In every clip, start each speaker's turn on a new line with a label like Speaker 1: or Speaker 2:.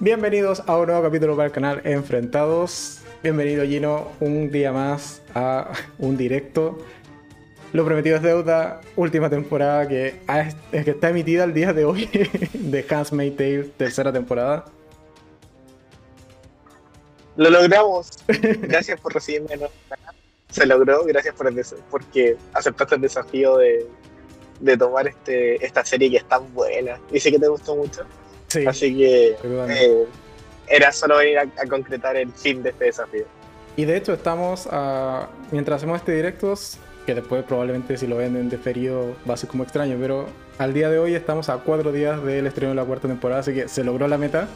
Speaker 1: Bienvenidos a un nuevo capítulo para el canal Enfrentados. Bienvenido Gino, un día más a un directo. Lo prometido es deuda, última temporada que, que está emitida el día de hoy de Handmaid's Tale, tercera temporada.
Speaker 2: Lo logramos. Gracias por recibirme. Se logró, gracias por el porque aceptaste el desafío de, de tomar este, esta serie que es tan buena. Dice que te gustó mucho. Así que eh, era solo venir a, concretar el fin de este desafío.
Speaker 1: Y de hecho estamos, mientras hacemos este directo, que después probablemente si lo ven en deferido va a ser como extraño, pero al día de hoy estamos a cuatro días del estreno de la cuarta temporada, así que se logró la meta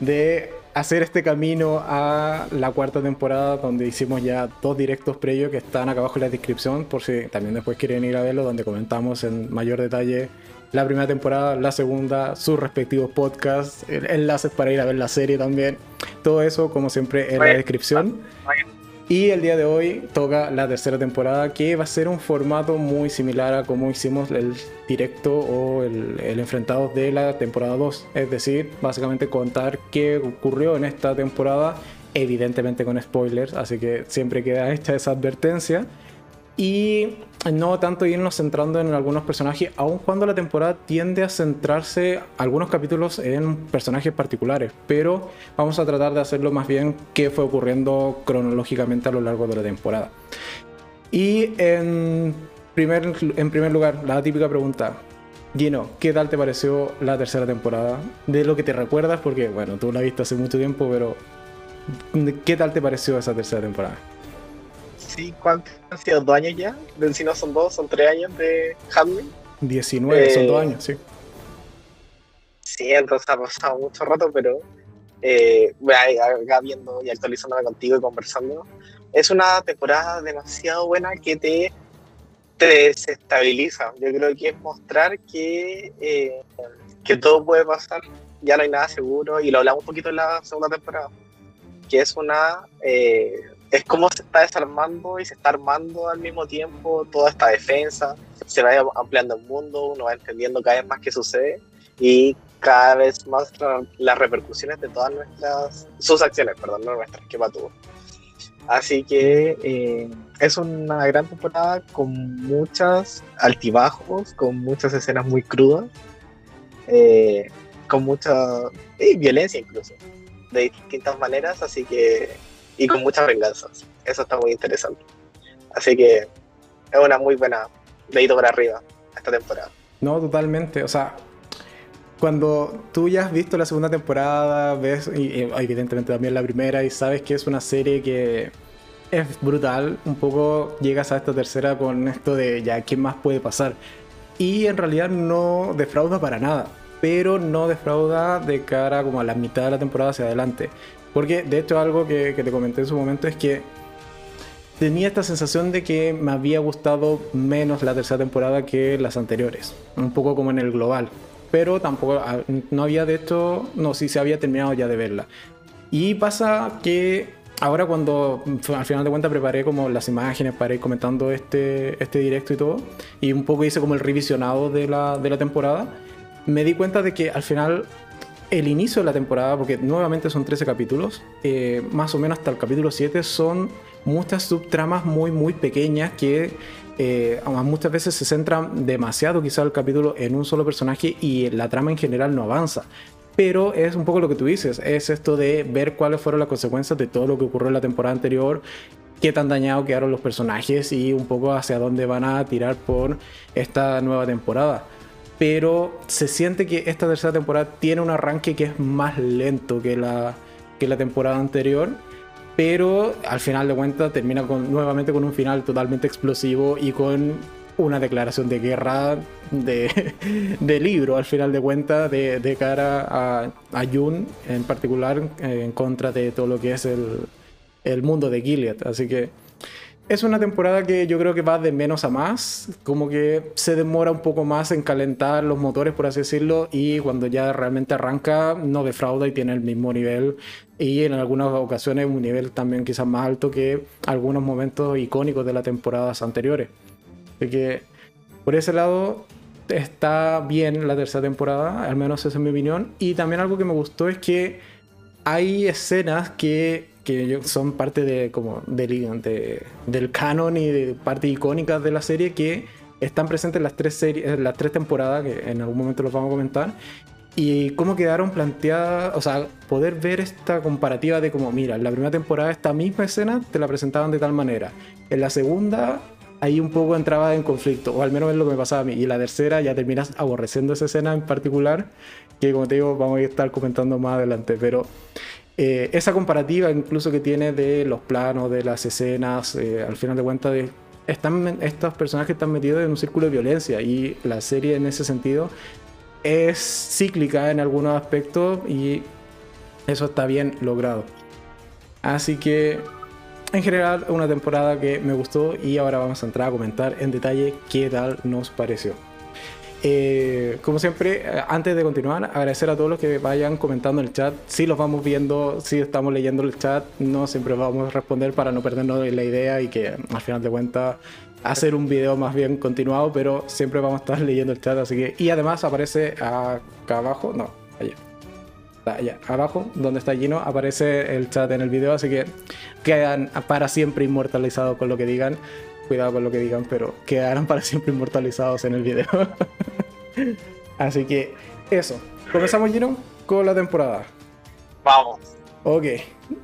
Speaker 1: de hacer este camino a la cuarta temporada donde hicimos ya dos directos previos que están acá abajo en la descripción por si también después quieren ir a verlo donde comentamos en mayor detalle la primera temporada, la segunda, sus respectivos podcasts, enlaces para ir a ver la serie también. Todo eso, como siempre, en la descripción. Y el día de hoy toca la tercera temporada, que va a ser un formato muy similar a como hicimos el directo o el, el enfrentado de la temporada 2. Es decir, básicamente contar qué ocurrió en esta temporada, evidentemente con spoilers, así que siempre queda hecha esa advertencia y no tanto irnos centrando en algunos personajes, aun cuando la temporada tiende a centrarse algunos capítulos en personajes particulares, pero vamos a tratar de hacerlo más bien qué fue ocurriendo cronológicamente a lo largo de la temporada. Y en primer, en primer lugar, la típica pregunta, Gino, ¿qué tal te pareció la tercera temporada? De lo que te recuerdas, porque bueno, tú la viste hace mucho tiempo, pero ¿qué tal te pareció esa tercera temporada?
Speaker 2: Sí, ¿cuántos han sido? ¿Dos años ya? Si no son dos, son tres años de Handling.
Speaker 1: 19, son dos eh, años, sí.
Speaker 2: Sí, entonces ha pasado mucho rato, pero eh, acá viendo y actualizándome contigo y conversando, es una temporada demasiado buena que te, te desestabiliza. Yo creo que es mostrar que, eh, que todo puede pasar, ya no hay nada seguro, y lo hablamos un poquito en la segunda temporada, que es una, eh, es como se está desarmando y se está armando al mismo tiempo toda esta defensa, se va ampliando el mundo, uno va entendiendo cada vez más qué sucede y cada vez más las repercusiones de todas nuestras, sus acciones, perdón, no nuestras, que tuvo. Así que eh, es una gran temporada con muchas altibajos, con muchas escenas muy crudas, eh, con mucha violencia incluso, de distintas maneras, así que y con muchas venganzas. Eso está muy interesante. Así que es una muy buena dedito para arriba esta temporada.
Speaker 1: No, totalmente. O sea, cuando tú ya has visto la segunda temporada, ves, y, evidentemente también la primera, y sabes que es una serie que es brutal, un poco llegas a esta tercera con esto de ya, ¿qué más puede pasar? Y en realidad no defrauda para nada, pero no defrauda de cara como a la mitad de la temporada hacia adelante. Porque de hecho algo que, te comenté en su momento es que tenía esta sensación de que me había gustado menos la tercera temporada que las anteriores. Un poco como en el global. Pero tampoco, ah, no había de hecho, no, sí se había terminado ya de verla. Y pasa que ahora cuando al final de cuentas preparé como las imágenes para ir comentando este, este directo y todo, y un poco hice como el revisionado de la, de la temporada, me di cuenta de que al final el inicio de la temporada, porque nuevamente son 13 capítulos, eh, más o menos hasta el capítulo 7 son muchas subtramas muy, muy pequeñas que eh, muchas veces se centran demasiado quizá el capítulo en un solo personaje y la trama en general no avanza. Pero es un poco lo que tú dices, es esto de ver cuáles fueron las consecuencias de todo lo que ocurrió en la temporada anterior, qué tan dañados quedaron los personajes y un poco hacia dónde van a tirar por esta nueva temporada pero se siente que esta tercera temporada tiene un arranque que es más lento que la, que la temporada anterior, pero al final de cuentas termina nuevamente con un final totalmente explosivo y con una declaración de guerra de, de libro al final de cuentas de, de cara a, a, Jun en particular en contra de todo lo que es el, el mundo de Gilead. Así que es una temporada que yo creo que va de menos a más, como que se demora un poco más en calentar los motores, por así decirlo, y cuando ya realmente arranca no defrauda y tiene el mismo nivel y en algunas ocasiones un nivel también quizás más alto que algunos momentos icónicos de las temporadas anteriores. Así que por ese lado está bien la tercera temporada, al menos esa es mi opinión. Y también algo que me gustó es que hay escenas que, que son parte de, como, del, del canon y de parte icónicas de la serie que están presentes en las tres, series, las tres temporadas, que en algún momento los vamos a comentar. Y cómo quedaron planteadas, o sea, poder ver esta comparativa de como, mira, en la primera temporada esta misma escena te la presentaban de tal manera. En la segunda ahí un poco entraba en conflicto, o al menos es lo que me pasaba a mí. Y la tercera ya terminas aborreciendo esa escena en particular, que como te digo, vamos a estar comentando más adelante. Pero eh, esa comparativa incluso que tiene de los planos, de las escenas, eh, al final de cuentas, están, estos personajes están metidos en un círculo de violencia y la serie en ese sentido es cíclica en algunos aspectos y eso está bien logrado. Así que en general una temporada que me gustó y ahora vamos a entrar a comentar en detalle qué tal nos pareció. Eh, como siempre, eh, antes de continuar, agradecer a todos los que vayan comentando en el chat. Si los vamos viendo, si estamos leyendo el chat, no siempre vamos a responder para no perdernos la idea y que al final de cuentas hacer un video más bien continuado, pero siempre vamos a estar leyendo el chat. Así que, y además aparece acá abajo, no, allá allá abajo, donde está Gino, aparece el chat en el video, así que quedan para siempre inmortalizados con lo que digan. Cuidado con lo que digan, pero quedarán para siempre inmortalizados en el video. así que eso. Comenzamos, Gino, con la temporada.
Speaker 2: Vamos.
Speaker 1: Ok.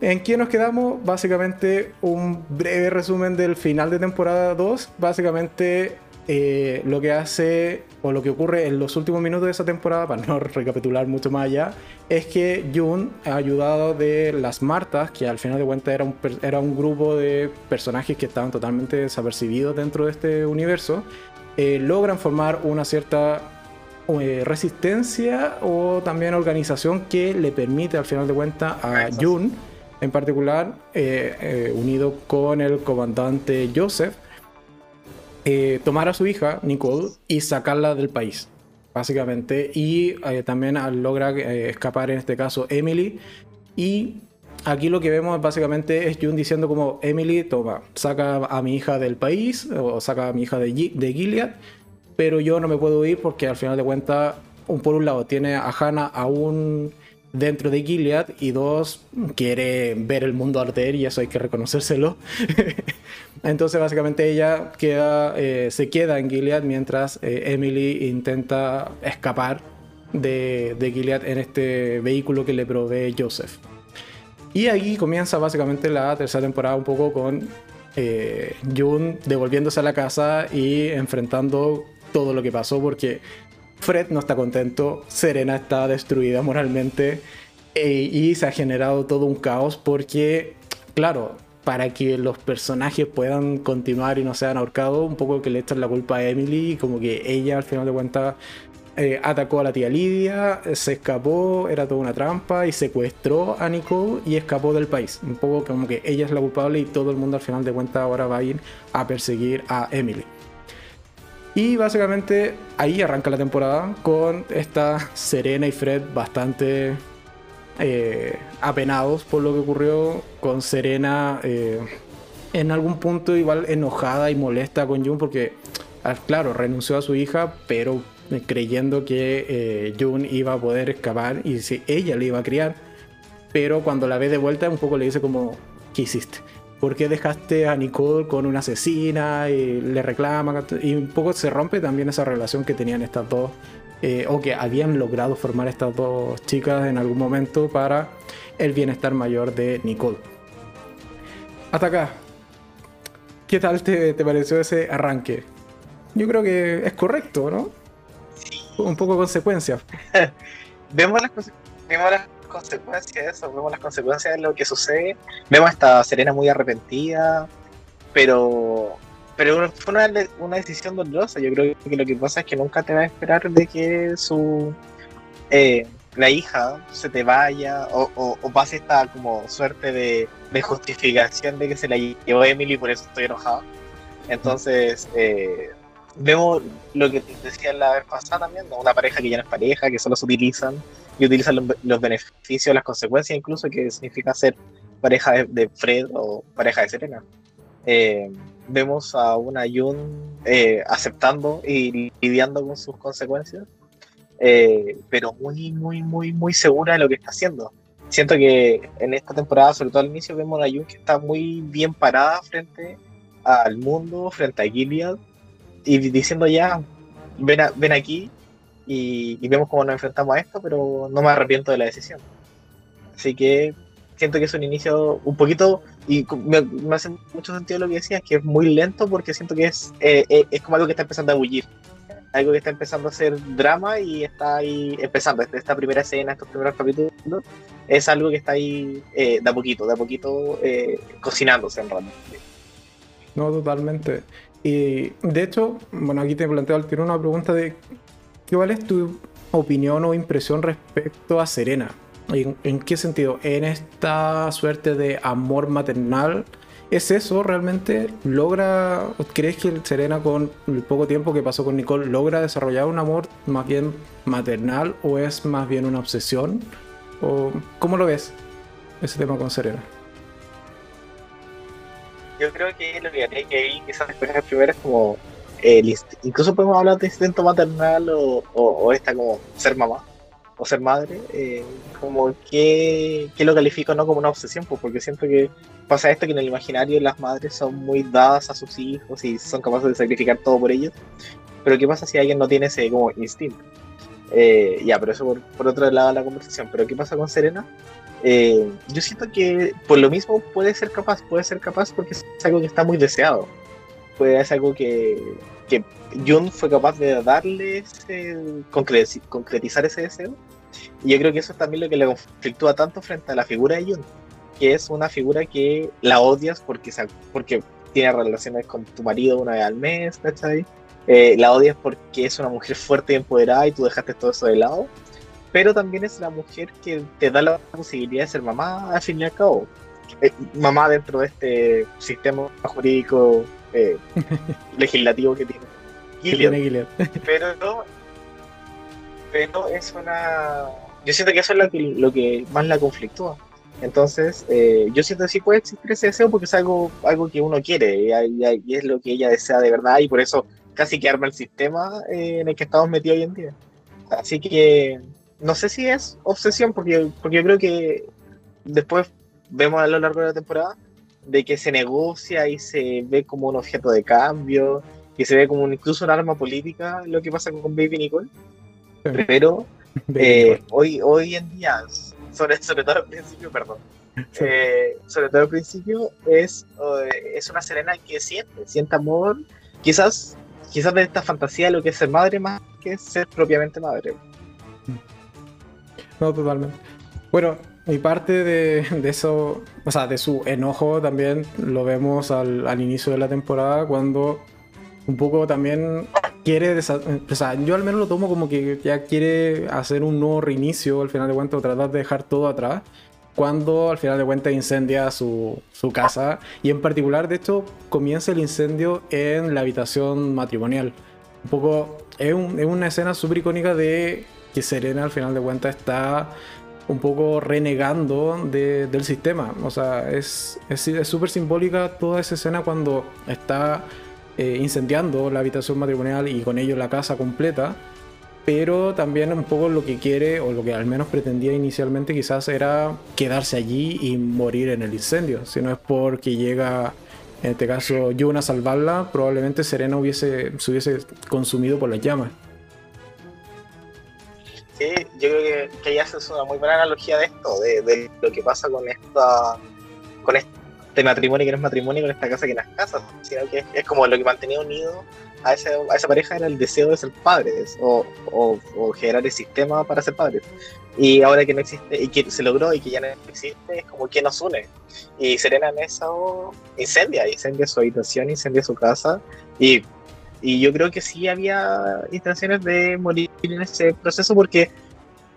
Speaker 1: ¿En qué nos quedamos? Básicamente un breve resumen del final de temporada 2. Básicamente eh, lo que hace o lo que ocurre en los últimos minutos de esa temporada, para no recapitular mucho más allá, es que Jun, ayudado de las Martas, que al final de cuentas era un, era un grupo de personajes que estaban totalmente desapercibidos dentro de este universo, eh, logran formar una cierta eh, resistencia o también organización que le permite al final de cuentas a Jun, en particular, unido con el comandante Joseph, eh, tomar a su hija, Nicole, y sacarla del país, básicamente. Y eh, también logra eh, escapar, en este caso, Emily. Y aquí lo que vemos básicamente es June diciendo como, Emily, toma, saca a mi hija del país, o saca a mi hija de, de Gilead, pero yo no me puedo ir porque al final de cuentas, un, por un lado, tiene a Hannah aún dentro de Gilead y dos, quiere ver el mundo arder y eso hay que reconocérselo. Entonces básicamente ella queda, eh, se queda en Gilead mientras eh, Emily intenta escapar de, de, Gilead en este vehículo que le provee Joseph. Y ahí comienza básicamente la tercera temporada un poco con eh, June devolviéndose a la casa y enfrentando todo lo que pasó porque Fred no está contento, Serena está destruida moralmente eh, y se ha generado todo un caos porque, claro, para que los personajes puedan continuar y no sean ahorcados, un poco que le echan la culpa a Emily como que ella al final de cuentas eh, atacó a la tía Lidia, se escapó, era toda una trampa y secuestró a Nicole y escapó del país. Un poco como que ella es la culpable y todo el mundo al final de cuentas ahora va a ir a perseguir a Emily. Y básicamente ahí arranca la temporada con esta Serena y Fred bastante eh, apenados por lo que ocurrió, con Serena eh, en algún punto igual enojada y molesta con Jun porque, ah, claro, renunció a su hija, pero creyendo que eh, Jun iba a poder escapar y si ella le iba a criar. Pero cuando la ve de vuelta un poco le dice como, ¿qué hiciste? ¿Por qué dejaste a Nicole con una asesina? Y le reclama. Y un poco se rompe también esa relación que tenían estas dos, eh, o que habían logrado formar estas dos chicas en algún momento para el bienestar mayor de Nicole. Hasta acá. ¿Qué tal te, pareció ese arranque? Yo creo que es correcto, ¿no? Un poco consecuencias.
Speaker 2: vemos, las, las consecuencias de eso, vemos las consecuencias de lo que sucede. Vemos a esta Serena muy arrepentida, pero pero fue una, una, decisión dolorosa. Yo creo que lo que pasa es que nunca te va a esperar de que su eh, la hija se te vaya o, pase esta como suerte de, justificación de que se la llevó Emily por eso estoy enojado. Entonces, eh, vemos lo que decía la vez pasada también, una pareja que ya no es pareja, que solo se utilizan y utilizan los, beneficios, las consecuencias incluso, que significa ser pareja de, Fred o pareja de Serena. Eh, vemos a una Yun eh, aceptando y lidiando con sus consecuencias, eh, pero muy, muy, muy, muy segura de lo que está haciendo. Siento que en esta temporada, sobre todo al inicio, vemos a Yun que está muy bien parada frente al mundo, frente a Gilead, y diciendo ya, ven, ven aquí y, y vemos cómo nos enfrentamos a esto, pero no me arrepiento de la decisión. Así que siento que es un inicio un poquito, y me, hace mucho sentido lo que decías, que es muy lento porque siento que es, eh, eh, es como algo que está empezando a bullir. Algo que está empezando a hacer drama y está ahí empezando. Esta primera escena, estos primeros capítulos, es algo que está ahí eh, de a poquito, de a poquito cocinándose en realidad.
Speaker 1: No, totalmente. Y de hecho, bueno, aquí te planteo al tiro una pregunta de ¿cuál es tu opinión o impresión respecto a Serena? ¿En, qué sentido? En esta suerte de amor maternal, ¿es eso realmente? ¿Logra, crees que Serena con el poco tiempo que pasó con Nicole logra desarrollar un amor más bien maternal o es más bien una obsesión? ¿O cómo lo ves ese tema con Serena?
Speaker 2: Yo creo que lo que haría que ahí quizás después primero es como el incluso podemos hablar de instinto maternal o, esta como ser mamá o ser madre, eh, como que, lo califico no como una obsesión, pues porque siento que pasa esto que en el imaginario las madres son muy dadas a sus hijos y son capaces de sacrificar todo por ellos, pero ¿qué pasa si alguien no tiene ese como instinto? Eh, ya, pero eso por, otro lado de la conversación, pero ¿qué pasa con Serena? Eh, yo siento que por lo mismo puede ser capaz, puede ser capaz porque es algo que está muy deseado, puede ser algo que, que Jun fue capaz de darle concretizar ese deseo. Y yo creo que eso es también lo que le conflictúa tanto frente a la figura de Jun, que es una figura que la odias porque, porque tiene relaciones con tu marido una vez al mes, ¿cachai? Eh, la odias porque es una mujer fuerte y empoderada y tú dejaste todo eso de lado. Pero también es la mujer que te da la posibilidad de ser mamá al fin y al cabo. Eh, mamá dentro de este sistema jurídico eh, legislativo que tiene Gilead. Pero, pero es una. Yo siento que eso es lo que, lo que más la conflictúa. Entonces, eh, yo siento que sí puede existir ese deseo porque es algo, algo que uno quiere y, es lo que ella desea de verdad y por eso casi que arma el sistema eh, en el que estamos metidos hoy en día. Así que no sé si es obsesión porque, porque yo creo que después vemos a lo largo de la temporada de que se negocia y se ve como un objeto de cambio que se ve como incluso un arma política lo que pasa con Baby Nicole. Pero eh, hoy, hoy en día, sobre, sobre todo al principio, perdón, eh, sobre todo al principio, es, eh, es una Serena que siente, siente amor, quizás, quizás de esta fantasía de lo que es ser madre más que ser propiamente madre.
Speaker 1: No, totalmente. Bueno, mi parte de, de, eso, o sea, de su enojo también lo vemos al, al inicio de la temporada cuando un poco también quiere, o sea, yo al menos lo tomo como que ya quiere hacer un nuevo reinicio al final de cuentas, tratar de dejar todo atrás, cuando al final de cuentas incendia su, su casa y en particular, de hecho, comienza el incendio en la habitación matrimonial. Un poco, es, un, es una escena súper icónica de que Serena al final de cuentas está un poco renegando de, del sistema. O sea, es súper es, simbólica toda esa escena cuando está eh, incendiando la habitación matrimonial y con ello la casa completa, pero también un poco lo que quiere, o lo que al menos pretendía inicialmente quizás era quedarse allí y morir en el incendio. Si no es porque llega, en este caso, Jun a salvarla, probablemente Serena hubiese, se hubiese consumido por las llamas.
Speaker 2: Sí, yo creo que, que ya una muy buena analogía de esto, de, de lo que pasa con esta con esta de matrimonio que no es matrimonio con esta casa que no es casa, sino que es, como lo que mantenía unido a, ese, a, esa pareja era el deseo de ser padres o, o, generar el sistema para ser padres. Y ahora que no existe y que se logró y que ya no existe, es como que nos une. Y Serena en eso incendia, incendia su habitación, incendia su casa y, y yo creo que sí había intenciones de morir en ese proceso porque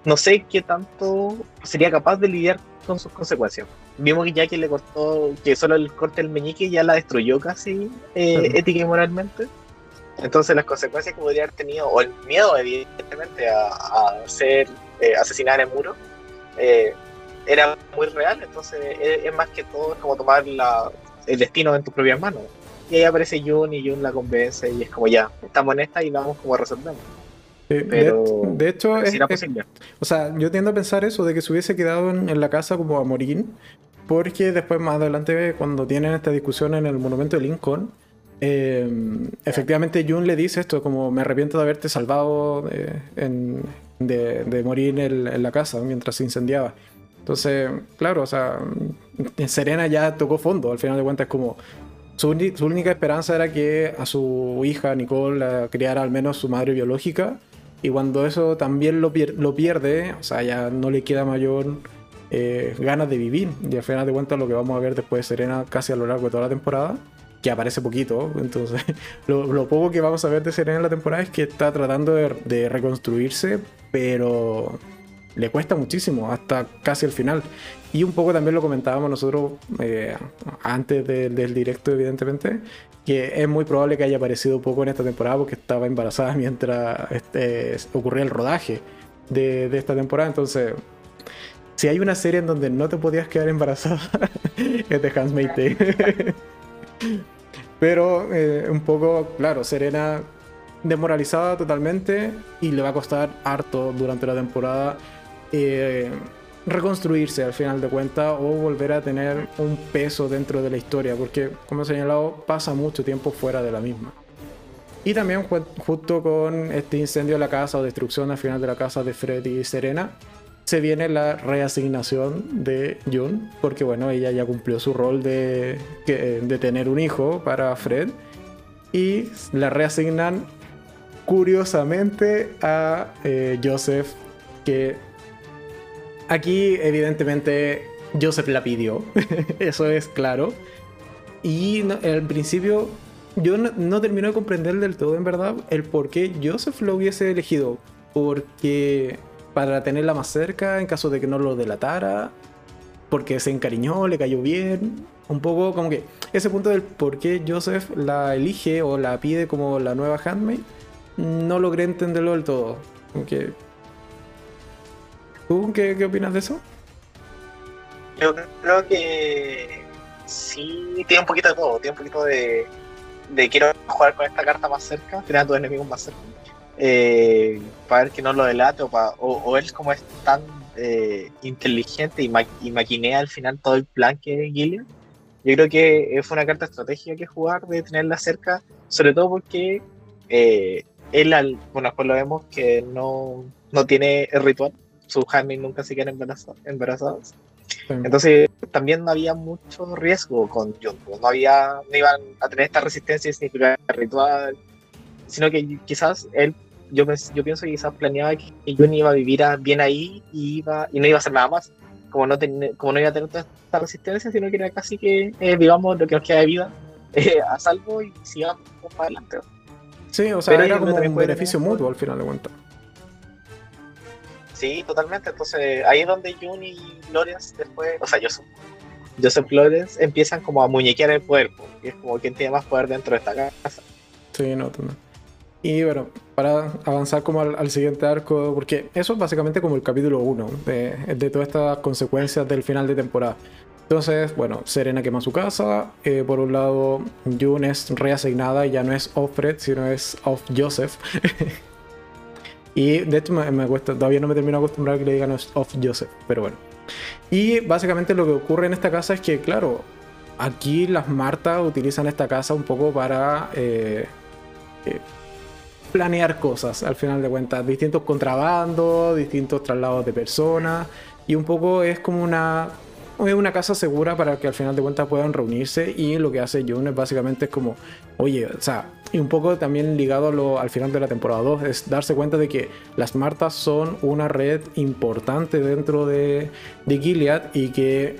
Speaker 2: no sé qué tanto sería capaz de lidiar con sus consecuencias. Vimos que ya que le cortó, que solo el corte del meñique ya la destruyó casi eh, ética y moralmente. Entonces las consecuencias que podría haber tenido, o el miedo evidentemente a, ser eh, asesinada en el muro, eh, era muy real. Entonces es, más que todo como tomar la, el destino en tus propias manos. Y ahí aparece Jun y Jun la convence y es como ya, estamos en esta y vamos como a resolver.
Speaker 1: pero, de, hecho, es, posible. o sea, yo tiendo a pensar eso, de que se hubiese quedado en, la casa como a morir, porque después más adelante, cuando tienen esta discusión en el monumento de Lincoln, eh, efectivamente Jun le dice esto, como me arrepiento de haberte salvado de, morir en, la casa mientras se incendiaba. Entonces, claro, o sea, Serena ya tocó fondo, al final de cuentas como su, única esperanza era que a su hija Nicole la criara al menos su madre biológica. Y cuando eso también lo, pierde, o sea, ya no le queda mayor eh, ganas de vivir. Y al final de cuentas lo que vamos a ver después de Serena casi a lo largo de toda la temporada, que aparece poquito. Entonces, lo, poco que vamos a ver de Serena en la temporada es que está tratando de reconstruirse, pero le cuesta muchísimo hasta casi el final. Y un poco también lo comentábamos nosotros eh, antes del directo, evidentemente, que es muy probable que haya aparecido poco en esta temporada porque estaba embarazada mientras este, ocurría el rodaje de, de, esta temporada. Entonces, si hay una serie en donde no te podías quedar embarazada, es de Handmaid's Pero eh, un poco, claro, Serena demoralizada totalmente y le va a costar harto durante la temporada eh, reconstruirse al final de cuentas o volver a tener un peso dentro de la historia, porque como he señalado, pasa mucho tiempo fuera de la misma. Y también justo con este incendio de la casa o destrucción al final de la casa de Freddy y Serena, se viene la reasignación de June, porque bueno, ella ya cumplió su rol de, de tener un hijo para Fred, y la reasignan curiosamente a eh, Joseph, que Aquí, evidentemente, Joseph la pidió. Eso es claro. Y al principio, yo no, no termino de comprender del todo, en verdad, el por qué Joseph lo hubiese elegido. Porque para tenerla más cerca, en caso de que no lo delatara, porque se encariñó, le cayó bien. Un poco como que ese punto del por qué Joseph la elige o la pide como la nueva handmaid, no logré entenderlo del todo. Aunque ¿Tú qué, opinas de eso?
Speaker 2: Yo creo que sí, tiene un poquito de todo. Tiene un poquito de, quiero jugar con esta carta más cerca, tener a tus enemigos más cerca. Eh, para ver que no lo delate o, o, él como es tan eh, inteligente y, y, maquinea al final todo el plan que es Gillian. Yo creo que fue una carta estratégica que jugar de tenerla cerca, sobre todo porque eh, él, al, bueno, después lo vemos que no, no tiene el ritual, sus handmaids nunca se quedan embarazadas. Entonces también no había mucho riesgo con Jun, no había, no iban a tener esta resistencia significativa ritual, sino que quizás él, yo, yo pienso que quizás planeaba que Jun iba a vivir bien ahí y, iba, y no iba a hacer nada más, como no, como no iba a tener toda esta resistencia, sino que era casi que eh, vivamos lo que nos queda de vida eh, a salvo y sigamos para adelante.
Speaker 1: Sí, o sea, era como un beneficio mutuo al final de cuentas.
Speaker 2: Sí, totalmente. Entonces ahí es donde Jun y Lawrence después, o sea, Joseph, Joseph Lawrence empiezan como a muñequear el cuerpo. Y es como quien tiene más poder dentro de esta casa.
Speaker 1: Sí, no, no. Y bueno, para avanzar como al, siguiente arco, porque eso es básicamente como el capítulo 1 de, de, todas estas consecuencias del final de temporada. Entonces, bueno, Serena quema su casa. Eh, por un lado, Jun es reasignada y ya no es off Fred, sino es off Joseph. Y de hecho me, cuesta, todavía no me termino de acostumbrar a que le digan of Joseph, pero bueno. Y básicamente lo que ocurre en esta casa es que, claro, aquí las Martas utilizan esta casa un poco para eh, eh, planear cosas, al final de cuentas, distintos contrabandos, distintos traslados de personas, y un poco es como una es una casa segura para que al final de cuentas puedan reunirse y lo que hace June es básicamente es como, oye, o sea, y un poco también ligado al final de la temporada 2, es darse cuenta de que las Martas son una red importante dentro de, de Gilead y que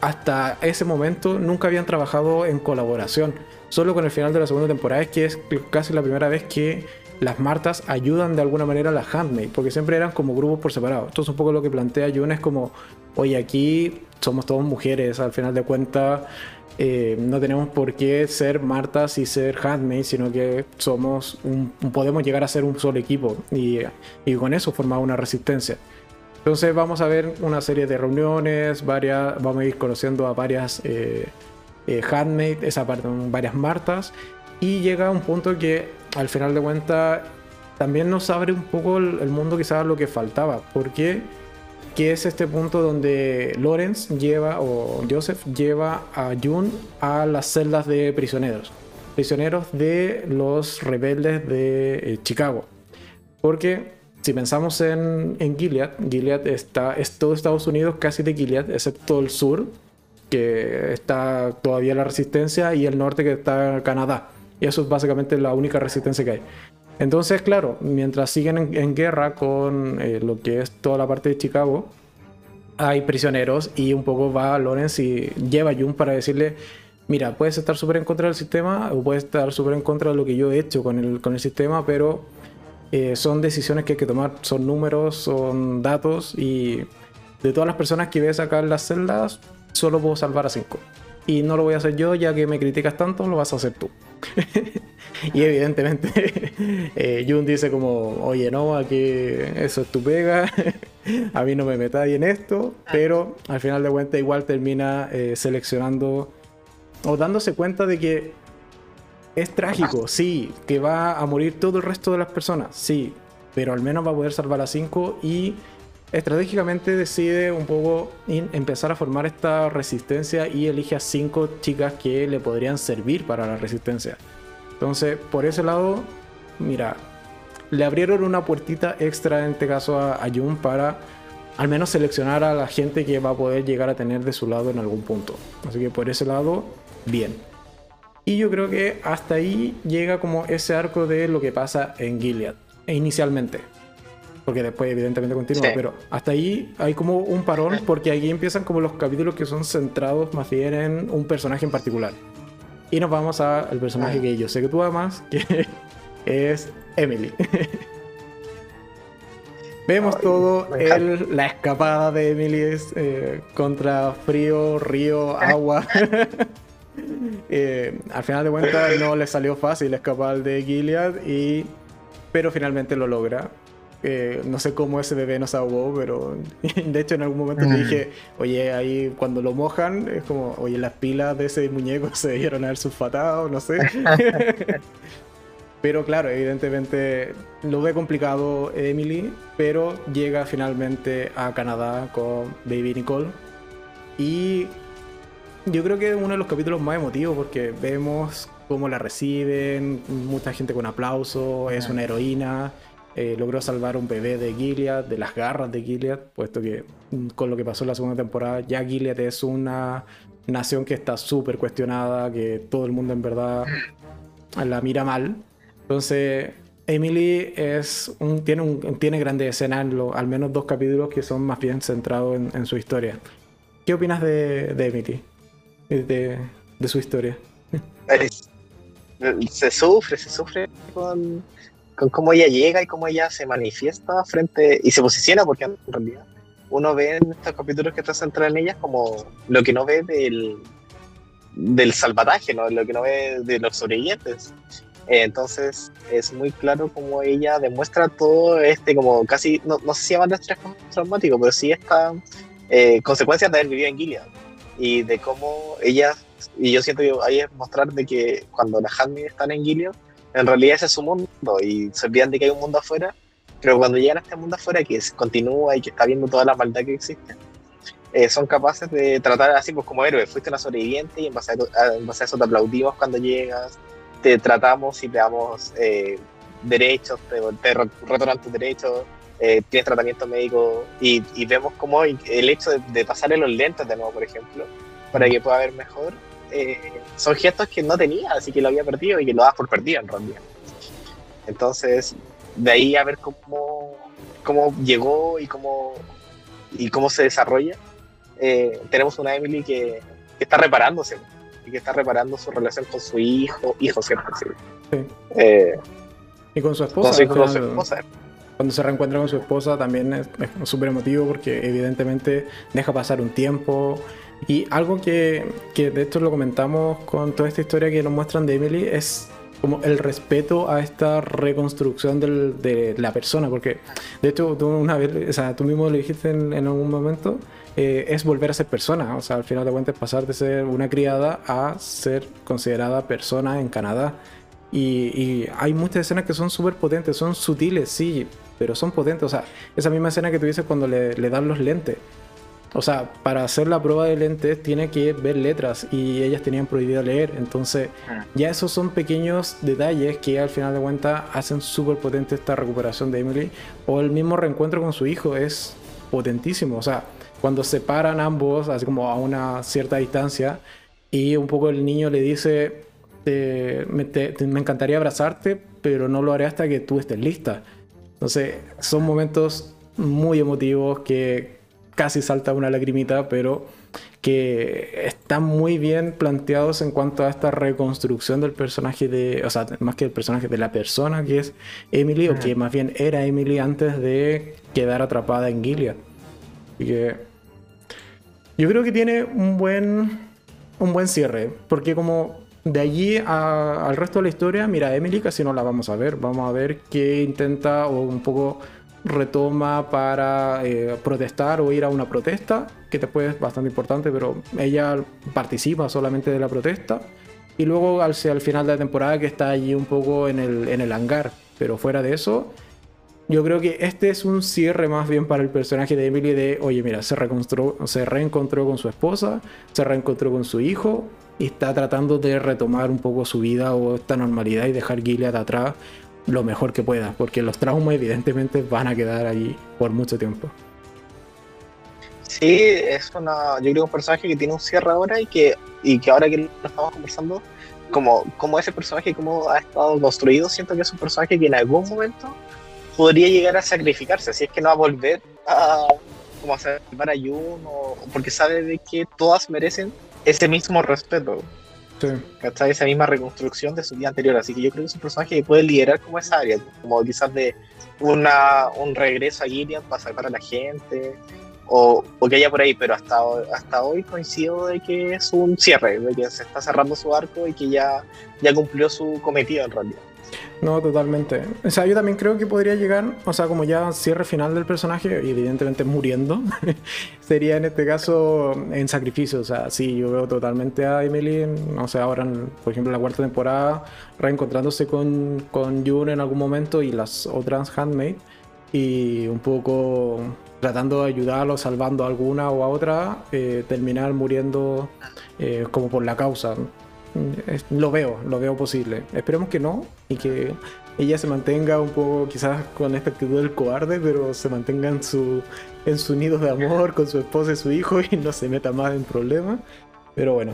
Speaker 1: hasta ese momento nunca habían trabajado en colaboración. Solo con el final de la segunda temporada es que es casi la primera vez que las Martas ayudan de alguna manera a las Handmaid, porque siempre eran como grupos por separado. Entonces un poco lo que plantea June es como, oye, aquí somos todas mujeres, al final de cuentas eh, no tenemos por qué ser Martas y ser Handmaid, sino que somos un, podemos llegar a ser un solo equipo y, con eso formar una resistencia. Entonces vamos a ver una serie de reuniones, varias, vamos a ir conociendo a varias, eh, eh, Handmaid, varias Martas, y llega un punto que al final de cuentas también nos abre un poco el, el mundo quizás lo que faltaba, porque que es este punto donde Lawrence lleva, o Joseph lleva a Jun a las celdas de prisioneros, prisioneros de los rebeldes de eh, Chicago, porque si pensamos en, en Gilead, Gilead está, es todo Estados Unidos casi de Gilead, excepto el sur, que está todavía la resistencia, y el norte que está Canadá. Y eso es básicamente la única resistencia que hay. Entonces, claro, mientras siguen en, guerra con eh, lo que es toda la parte de Chicago, hay prisioneros y un poco va Lawrence y lleva a Jun para decirle, mira, puedes estar súper en contra del sistema o puedes estar súper en contra de lo que yo he hecho con el, con el sistema, pero eh, son decisiones que hay que tomar, son números, son datos y de todas las personas que ves acá en las celdas, solo puedo salvar a cinco. Y no lo voy a hacer yo, ya que me criticas tanto, lo vas a hacer tú. y evidentemente eh, Jun dice como, oye, no, aquí eso es tu pega, a mí no me metáis en esto, pero al final de cuentas igual termina eh, seleccionando o dándose cuenta de que es trágico, sí, que va a morir todo el resto de las personas, sí, pero al menos va a poder salvar a 5 y estratégicamente decide un poco empezar a formar esta resistencia y elige a 5 chicas que le podrían servir para la resistencia. Entonces, por ese lado, mira, le abrieron una puertita extra en este caso a, a Jun para al menos seleccionar a la gente que va a poder llegar a tener de su lado en algún punto. Así que por ese lado, bien. Y yo creo que hasta ahí llega como ese arco de lo que pasa en Gilead, e inicialmente. Porque después evidentemente continúa, pero hasta ahí hay como un parón porque aquí empiezan como los capítulos que son centrados más bien en un personaje en particular. Y nos vamos al personaje que yo sé que tú amas, que es Emily. Vemos todo el, la escapada de Emily eh, contra frío, río, agua. Eh, al final de cuentas no le salió fácil escapar de Gilead, y, pero finalmente lo logra. Eh, no sé cómo ese bebé nos ahogó, pero de hecho en algún momento te dije, oye, ahí cuando lo mojan, es como, oye, las pilas de ese muñeco se dieron a haber sulfatado, no sé. pero claro, evidentemente lo ve complicado Emily, pero llega finalmente a Canadá con Baby Nicole. Y yo creo que es uno de los capítulos más emotivos porque vemos cómo la reciben, mucha gente con aplauso, es una heroína, eh, logró salvar un bebé de Gilead, de las garras de Gilead, puesto que mm, con lo que pasó en la segunda temporada, ya Gilead es una nación que está súper cuestionada, que todo el mundo en verdad la mira mal. Entonces, Emily es tiene, un, tiene grandes escenas, al menos dos capítulos que son más bien centrados en, su historia. ¿Qué opinas de, de Emily? de, su historia.
Speaker 2: Se sufre, se sufre con, con cómo ella llega y cómo ella se manifiesta frente y se posiciona, porque en realidad uno ve en estos capítulos que está centrado en ella como lo que no ve del, del salvataje, ¿no? lo que no ve de los sobrevivientes. entonces es muy claro como ella demuestra todo este, como casi, no, no sé si llaman estrés traumático, pero sí esta eh, consecuencias de haber vivido en Gilead y de cómo ellas, y yo siento que ahí es mostrar de que cuando las Handmaid están en Gilead, en realidad ese es su mundo y se olvidan de que hay un mundo afuera, pero cuando llegan a este mundo afuera que continúa y que está viendo toda la maldad que existe, eh, son capaces de tratar así pues como héroe, fuiste una sobreviviente y en base a, en base a eso te aplaudimos cuando llegas, te tratamos y te damos eh, derechos, te, te retornan tus derechos, eh, tienes tratamiento médico y, vemos como el hecho de, pasarle los lentes de nuevo, por ejemplo, para que pueda ver mejor, eh, son gestos que no tenía, así que lo había perdido y que lo das por perdido en realidad. Entonces, de ahí a ver cómo, cómo llegó y cómo, y cómo se desarrolla, eh, tenemos una Emily que, está reparándose y que está reparando su relación con su hijo, hijo, ¿cierto? Sí.
Speaker 1: y con su esposa. Con su esposa cuando se reencuentra con su esposa también es súper emotivo porque evidentemente deja pasar un tiempo. Y algo que, que, de hecho lo comentamos con toda esta historia que nos muestran de Emily es como el respeto a esta reconstrucción del, de la persona, porque de hecho tú una vez, o sea, tú mismo lo dijiste en, en algún momento, eh, es volver a ser persona, o sea, al final de cuentas pasar de ser una criada a ser considerada persona en Canadá. Y, y hay muchas escenas que son súper potentes, son sutiles, sí, pero son potentes, o sea, esa misma escena que tú dices cuando le, le dan los lentes. O sea, para hacer la prueba de lentes tiene que ver letras y ellas tenían prohibido leer. Entonces, ya esos son pequeños detalles que al final de cuentas hacen súper potente esta recuperación de Emily. O el mismo reencuentro con su hijo es potentísimo. O sea, cuando se paran ambos, así como a una cierta distancia, y un poco el niño le dice, me, me encantaría abrazarte, pero no lo haré hasta que tú estés lista. Entonces, son momentos muy emotivos que casi salta una lagrimita, pero que están muy bien planteados en cuanto a esta reconstrucción del personaje de, o sea, más que el personaje de la persona que es Emily, o que más bien era Emily antes de quedar atrapada en Gilead. Y que yo creo que tiene un buen, un buen cierre, porque como de allí al resto de la historia, mira, Emily casi no la vamos a ver, vamos a ver qué intenta o un poco retoma para eh, protestar o ir a una protesta, que después es bastante importante, pero ella participa solamente de la protesta. Y luego hacia el final de la temporada que está allí un poco en el, hangar. Pero fuera de eso, yo creo que este es un cierre más bien para el personaje de Emily de, oye, mira, se, se reencontró con su esposa, se reencontró con su hijo y está tratando de retomar un poco su vida o esta normalidad y dejar Gilead atrás lo mejor que pueda, porque los traumas evidentemente van a quedar ahí por mucho tiempo.
Speaker 2: Sí, es una, yo creo un personaje que tiene un cierre ahora y que, y que ahora que lo estamos conversando, como, como ese personaje como ha estado construido, siento que es un personaje que en algún momento podría llegar a sacrificarse, si es que no va a volver a, como a salvar a Jun, o, porque sabe de que todas merecen ese mismo respeto. Sí. Esa misma reconstrucción de su vida anterior. Así que yo creo que es un personaje que puede liderar como esa área, como quizás de una, un regreso a Gilead para la gente, o, o, que haya por ahí, pero hasta, hasta hoy coincido de que es un cierre, de que se está cerrando su arco y que ya, ya cumplió su cometido en realidad.
Speaker 1: No, totalmente. O sea, yo también creo que podría llegar, o sea, como ya cierre final del personaje, evidentemente muriendo, sería en este caso en sacrificio. O sea, sí, yo veo totalmente a Emily, no sé, ahora, por ejemplo, en la cuarta temporada, reencontrándose con, con June en algún momento y las otras handmade, y un poco tratando de ayudarlo, salvando a alguna o a otra, eh, terminar muriendo eh, como por la causa lo veo, lo veo posible. Esperemos que no y que ella se mantenga un poco quizás con esta actitud del cobarde, pero se mantenga en su, en su nido de amor con su esposa y su hijo y no se meta más en problemas. Pero bueno.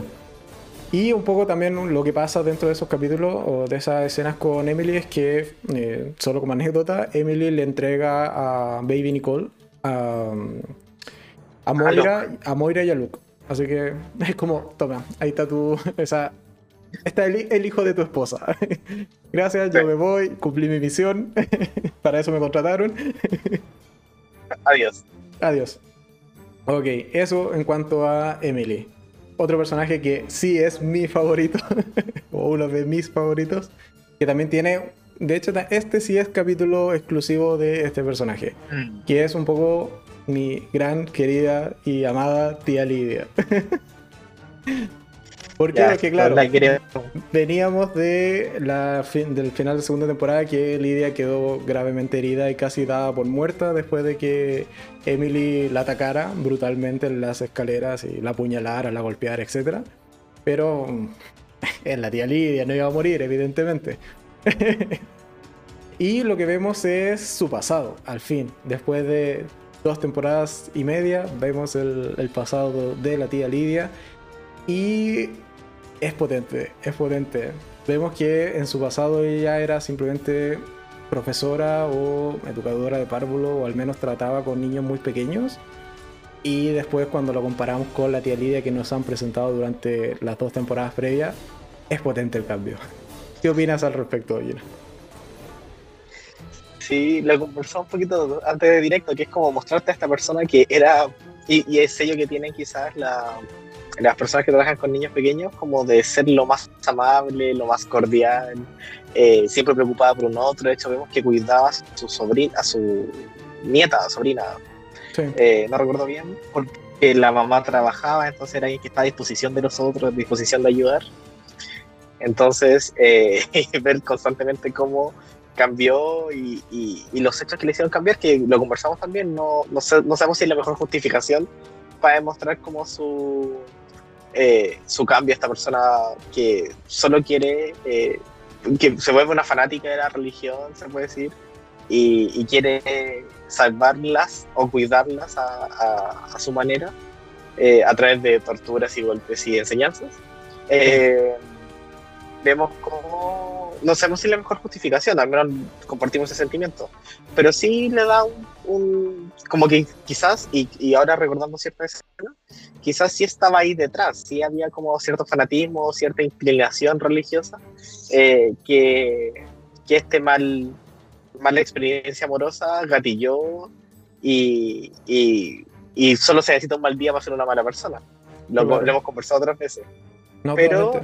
Speaker 1: Y un poco también lo que pasa dentro de esos capítulos o de esas escenas con Emily es que, eh, solo como anécdota, Emily le entrega a Baby Nicole a, a Moira, a Moira y a Luke. Así que es como, toma, ahí está tu, esa está el, hijo de tu esposa. Gracias, yo me voy, cumplí mi misión. Para eso me contrataron.
Speaker 2: Adiós.
Speaker 1: Adiós. Ok, eso en cuanto a Emily. Otro personaje que sí es mi favorito, o uno de mis favoritos, que también tiene, de hecho, este sí es capítulo exclusivo de este personaje, mm. que es un poco mi gran querida y amada tía Lidia. Porque, Porque claro, veníamos de la del final de segunda temporada que Lidia quedó gravemente herida y casi dada por muerta después de que Emily la atacara brutalmente en las escaleras y la apuñalara, la golpeara, etc. Pero en la tía Lidia no iba a morir, evidentemente. y lo que vemos es su pasado, al fin. Después de dos temporadas y media, vemos el, el pasado de la tía Lidia. Y es potente, es potente. Vemos que en su pasado ella era simplemente profesora o educadora de párvulo, o al menos trataba con niños muy pequeños. Y después cuando lo comparamos con la tía Lidia que nos han presentado durante las dos temporadas previas, es potente el cambio. ¿Qué opinas al respecto, Gina?
Speaker 2: Sí, lo conversamos un poquito antes de directo, que es como mostrarte a esta persona que era, y, y el sello que tiene quizás la, las personas que trabajan con niños pequeños como de ser lo más amable, lo más cordial, eh, siempre preocupada por un otro. De hecho, vemos que cuidaba a su sobrina, a su nieta, sobrina, eh, no recuerdo bien, porque la mamá trabajaba, entonces era alguien que estaba a disposición de nosotros, a disposición de ayudar. Entonces, eh, ver constantemente cómo cambió y, los hechos que le hicieron cambiar, que lo conversamos también, no, no, no sabemos si es la mejor justificación para demostrar cómo su, eh, su cambio, esta persona que solo quiere, eh, que se vuelve una fanática de la religión, se puede decir, y, quiere salvarlas o cuidarlas a, a, su manera eh, a través de torturas y golpes y enseñanzas. vemos cómo no sabemos si la mejor justificación, al menos compartimos ese sentimiento, pero sí le da un, como que quizás, y, ahora recordando cierta escena, quizás sí estaba ahí detrás, sí había como cierto fanatismo, cierta inclinación religiosa, eh, que, que este mal, mala experiencia amorosa gatilló y, y, solo se necesita un mal día para ser una mala persona. Lo, hemos conversado otras veces. pero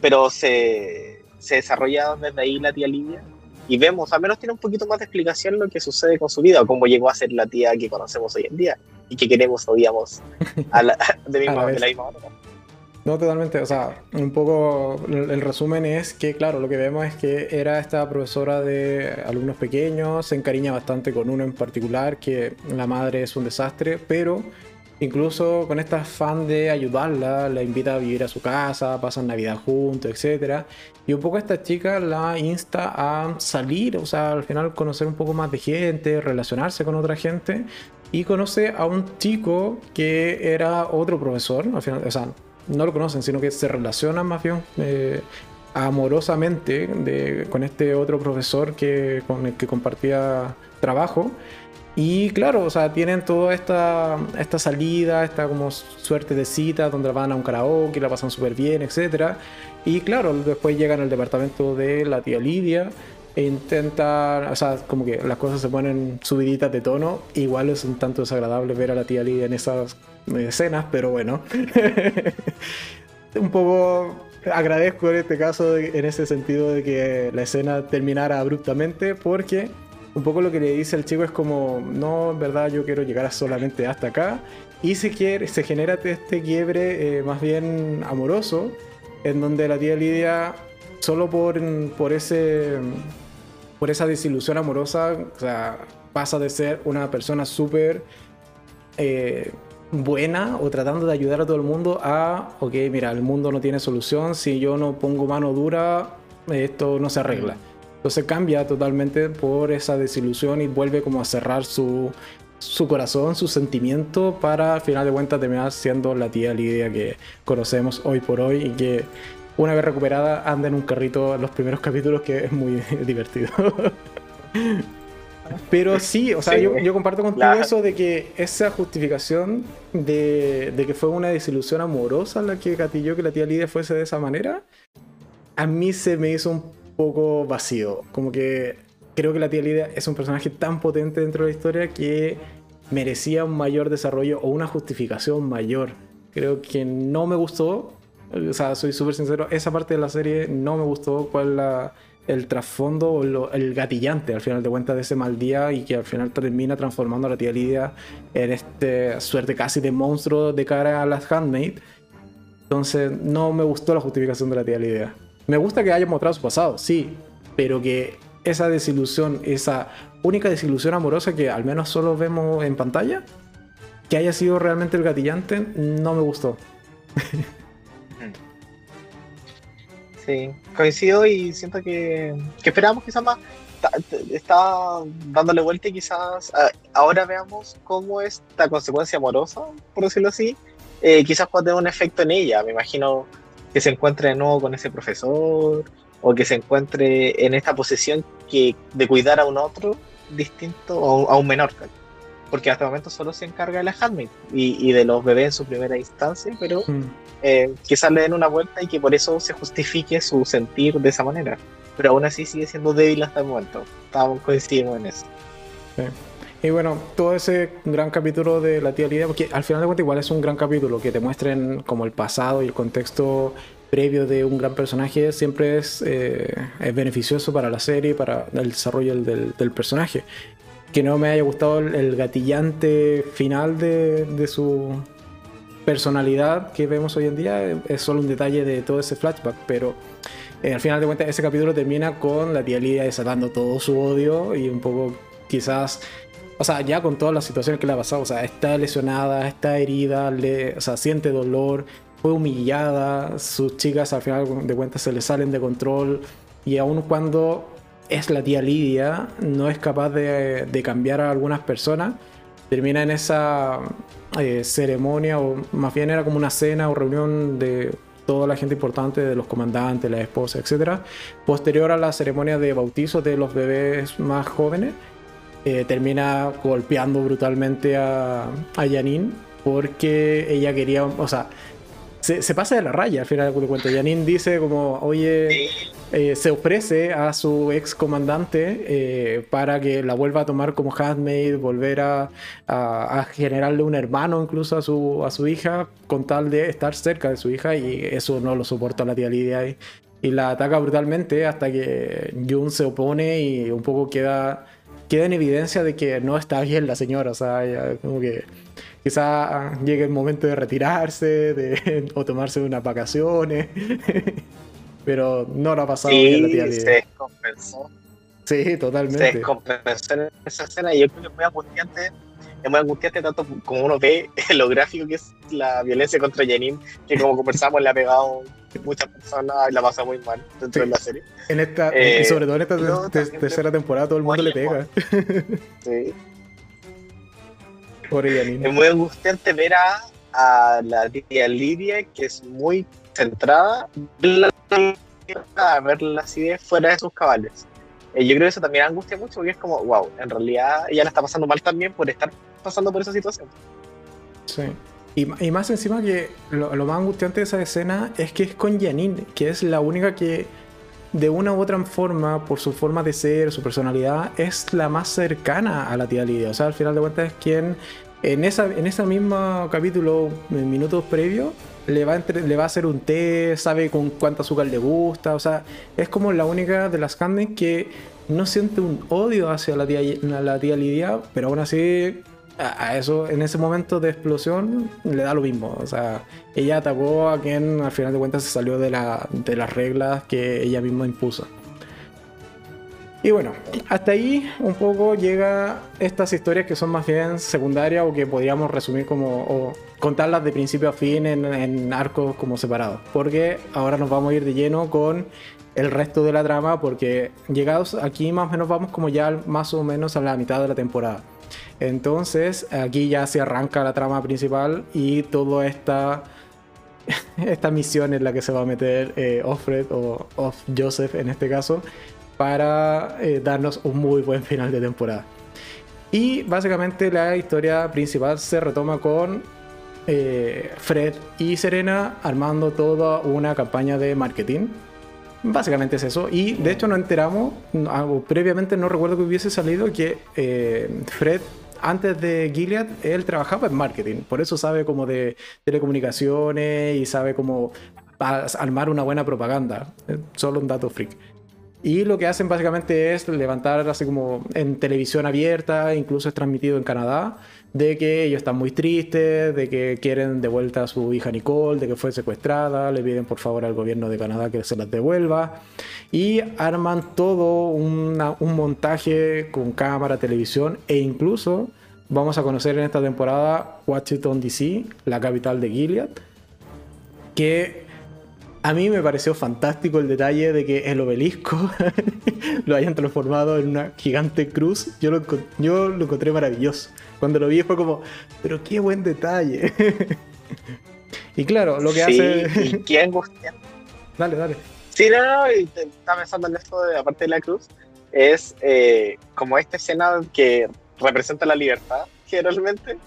Speaker 2: pero se, se desarrolla desde ahí la tía Lidia y vemos, al menos tiene un poquito más de explicación lo que sucede con su vida o cómo llegó a ser la tía que conocemos hoy en día y que queremos, odiamos a la, de, misma, la misma manera.
Speaker 1: No, totalmente. O sea, un poco el resumen es que, claro, lo que vemos es que era esta profesora de alumnos pequeños, se encariña bastante con uno en particular, que la madre es un desastre, pero Incluso con esta afán de ayudarla, la invita a vivir a su casa, pasan Navidad juntos, etc. Y un poco esta chica la insta a salir, o sea, al final conocer un poco más de gente, relacionarse con otra gente. Y conoce a un chico que era otro profesor, o sea, no lo conocen, sino que se relacionan más bien eh, amorosamente con este otro profesor con el que compartía trabajo. Y claro, o sea, tienen toda esta, esta salida, esta como suerte de cita donde van a un karaoke, la pasan súper bien, etc. Y claro, después llegan al departamento de la tía Lidia e intentan, o sea, como que las cosas se ponen subiditas de tono. Igual es un tanto desagradable ver a la tía Lidia en esas escenas, pero bueno. un poco agradezco en este caso, en ese sentido, de que la escena terminara abruptamente, porque un poco lo que le dice el chico es como, no, en verdad yo quiero llegar solamente hasta acá. Y se, quiere, se genera este quiebre eh, más bien amoroso, en donde la tía Lidia, solo por, por, ese, por esa desilusión amorosa, pasa de ser una persona súper eh, buena o tratando de ayudar a todo el mundo a, ok, mira, el mundo no tiene solución, si yo no pongo mano dura, esto no se arregla. Entonces cambia totalmente por esa desilusión y vuelve como a cerrar su, su corazón, su sentimiento para al final de cuentas terminar siendo la tía Lidia que conocemos hoy por hoy y que una vez recuperada anda en un carrito en los primeros capítulos que es muy divertido. Pero sí, o sea, Yo, yo, comparto contigo eso de que esa justificación de, de, que fue una desilusión amorosa la que gatilló que la tía Lidia fuese de esa manera, a mí se me hizo un poco vacío. Como que creo que la tía Lidia es un personaje tan potente dentro de la historia que merecía un mayor desarrollo o una justificación mayor. Creo que no me gustó, o sea, soy súper sincero, esa parte de la serie no me gustó cuál la, el trasfondo o el gatillante al final de cuentas de ese mal día y que al final termina transformando a la tía Lidia en este suerte casi de monstruo de cara a las handmaid. Entonces no me gustó la justificación de la tía Lidia. Me gusta que haya mostrado su pasado, sí, pero que esa desilusión, esa única desilusión amorosa que al menos solo vemos en pantalla, que haya sido realmente el gatillante, no me gustó.
Speaker 2: Sí, coincido y siento que, que esperamos quizás más. Está, dándole vuelta y quizás ahora veamos cómo esta consecuencia amorosa, por decirlo así, eh, quizás puede tener un efecto en ella. Me imagino que se encuentre de nuevo con ese profesor o que se encuentre en esta posición que, de cuidar a un otro distinto o a un menor. Porque hasta el momento solo se encarga de la handmaid y, de los bebés en su primera instancia, pero mm. eh, quizás le den una vuelta y que por eso se justifique su sentir de esa manera. Pero aún así sigue siendo débil hasta el momento. Estamos, coincidimos en eso.
Speaker 1: Y bueno, todo ese gran capítulo de la tía Lidia, porque al final de cuentas igual es un gran capítulo que te muestren como el pasado y el contexto previo de un gran personaje siempre es, eh, es beneficioso para la serie, para el desarrollo del, personaje. Que no me haya gustado el, gatillante final de, su personalidad que vemos hoy en día es solo un detalle de todo ese flashback, pero eh, al final de cuentas ese capítulo termina con la tía Lidia desatando todo su odio y un poco quizás o sea, ya con todas las situaciones que le ha pasado, o sea, está lesionada, está herida, le, o sea, siente dolor, fue humillada, sus chicas al final de cuentas se le salen de control y aun cuando es la tía Lidia, no es capaz de, de cambiar a algunas personas, termina en esa eh, ceremonia, o más bien era como una cena o reunión de toda la gente importante, de los comandantes, la esposa, etc. Posterior a la ceremonia de bautizo de los bebés más jóvenes, eh, termina golpeando brutalmente a, a Janine porque ella quería, o sea, se, pasa de la raya al final de cuento. Janine dice como, oye, eh, se ofrece a su ex comandante eh, para que la vuelva a tomar como handmaid, volver a, generarle un hermano incluso a su, a su hija, con tal de estar cerca de su hija y eso no lo soporta la tía Lidia y, y la ataca brutalmente hasta que Jun se opone y un poco queda, queda en evidencia de que no está bien la señora, o sea, como que quizá llegue el momento de retirarse de, o tomarse unas vacaciones. Pero no lo ha pasado
Speaker 2: bien la tía Se descompensó.
Speaker 1: Sí, totalmente.
Speaker 2: Se descompensó en esa escena y yo creo que es muy angustiante. Es muy angustiante tanto como uno ve lo gráfico que es la violencia contra Janine, que como conversamos le ha pegado muchas personas y la pasa muy mal dentro de la serie.
Speaker 1: En esta, y eh, sobre todo en esta tercera temporada todo el mundo le pega.
Speaker 2: Sí. Es muy angustiante ver a, la tía Lidia, que es muy centrada, a verla así de fuera de sus cabales. Eh, yo creo que eso también angustia mucho porque es como, wow, en realidad ella la está pasando mal también por estar pasando por esa situación.
Speaker 1: Sí. Y, más encima que lo, más angustiante de esa escena es que es con Janine, que es la única que de una u otra forma, por su forma de ser, su personalidad, es la más cercana a la tía Lidia. O sea, al final de cuentas es quien en esa, en ese mismo capítulo, en minutos previos, le va, a le va a hacer un té, sabe con cuánto azúcar le gusta. O sea, es como la única de las Candes que no siente un odio hacia la tía, la tía Lidia, pero aún así a, eso, en ese momento de explosión, le da lo mismo. O sea, ella atacó a quien al final de cuentas se salió de, la, de las reglas que ella misma impuso. Y bueno, hasta ahí un poco llega estas historias que son más bien secundarias o que podríamos resumir como o contarlas de principio a fin en, en, arcos como separados. Porque ahora nos vamos a ir de lleno con el resto de la trama porque llegados aquí más o menos vamos como ya más o menos a la mitad de la temporada. Entonces, aquí ya se arranca la trama principal y toda esta, esta misión en la que se va a meter eh, Offred o Off Joseph en este caso para eh, darnos un muy buen final de temporada. Y básicamente la historia principal se retoma con eh, Fred y Serena armando toda una campaña de marketing. Básicamente es eso. Y de hecho nos enteramos, previamente no recuerdo que hubiese salido que Fred antes de Gilead, él trabajaba en marketing, por eso sabe como de telecomunicaciones y sabe cómo armar una buena propaganda. Solo un dato freak. Y lo que hacen básicamente es levantar así como en televisión abierta, incluso es transmitido en Canadá, de que ellos están muy tristes, de que quieren de vuelta a su hija Nicole, de que fue secuestrada, le piden por favor al gobierno de Canadá que se las devuelva y arman todo un montaje con cámara, televisión e incluso vamos a conocer en esta temporada Washington DC, la capital de Gilead, que a mí me pareció fantástico el detalle de que el obelisco lo hayan transformado en una gigante cruz. Yo lo, yo lo encontré maravilloso. Cuando lo vi fue como, pero qué buen detalle. y claro, lo que hace.
Speaker 2: y qué angustia.
Speaker 1: Dale, dale.
Speaker 2: Sí, no, no, y estaba pensando en esto de aparte de la cruz. Es eh, como esta escena que representa la libertad, generalmente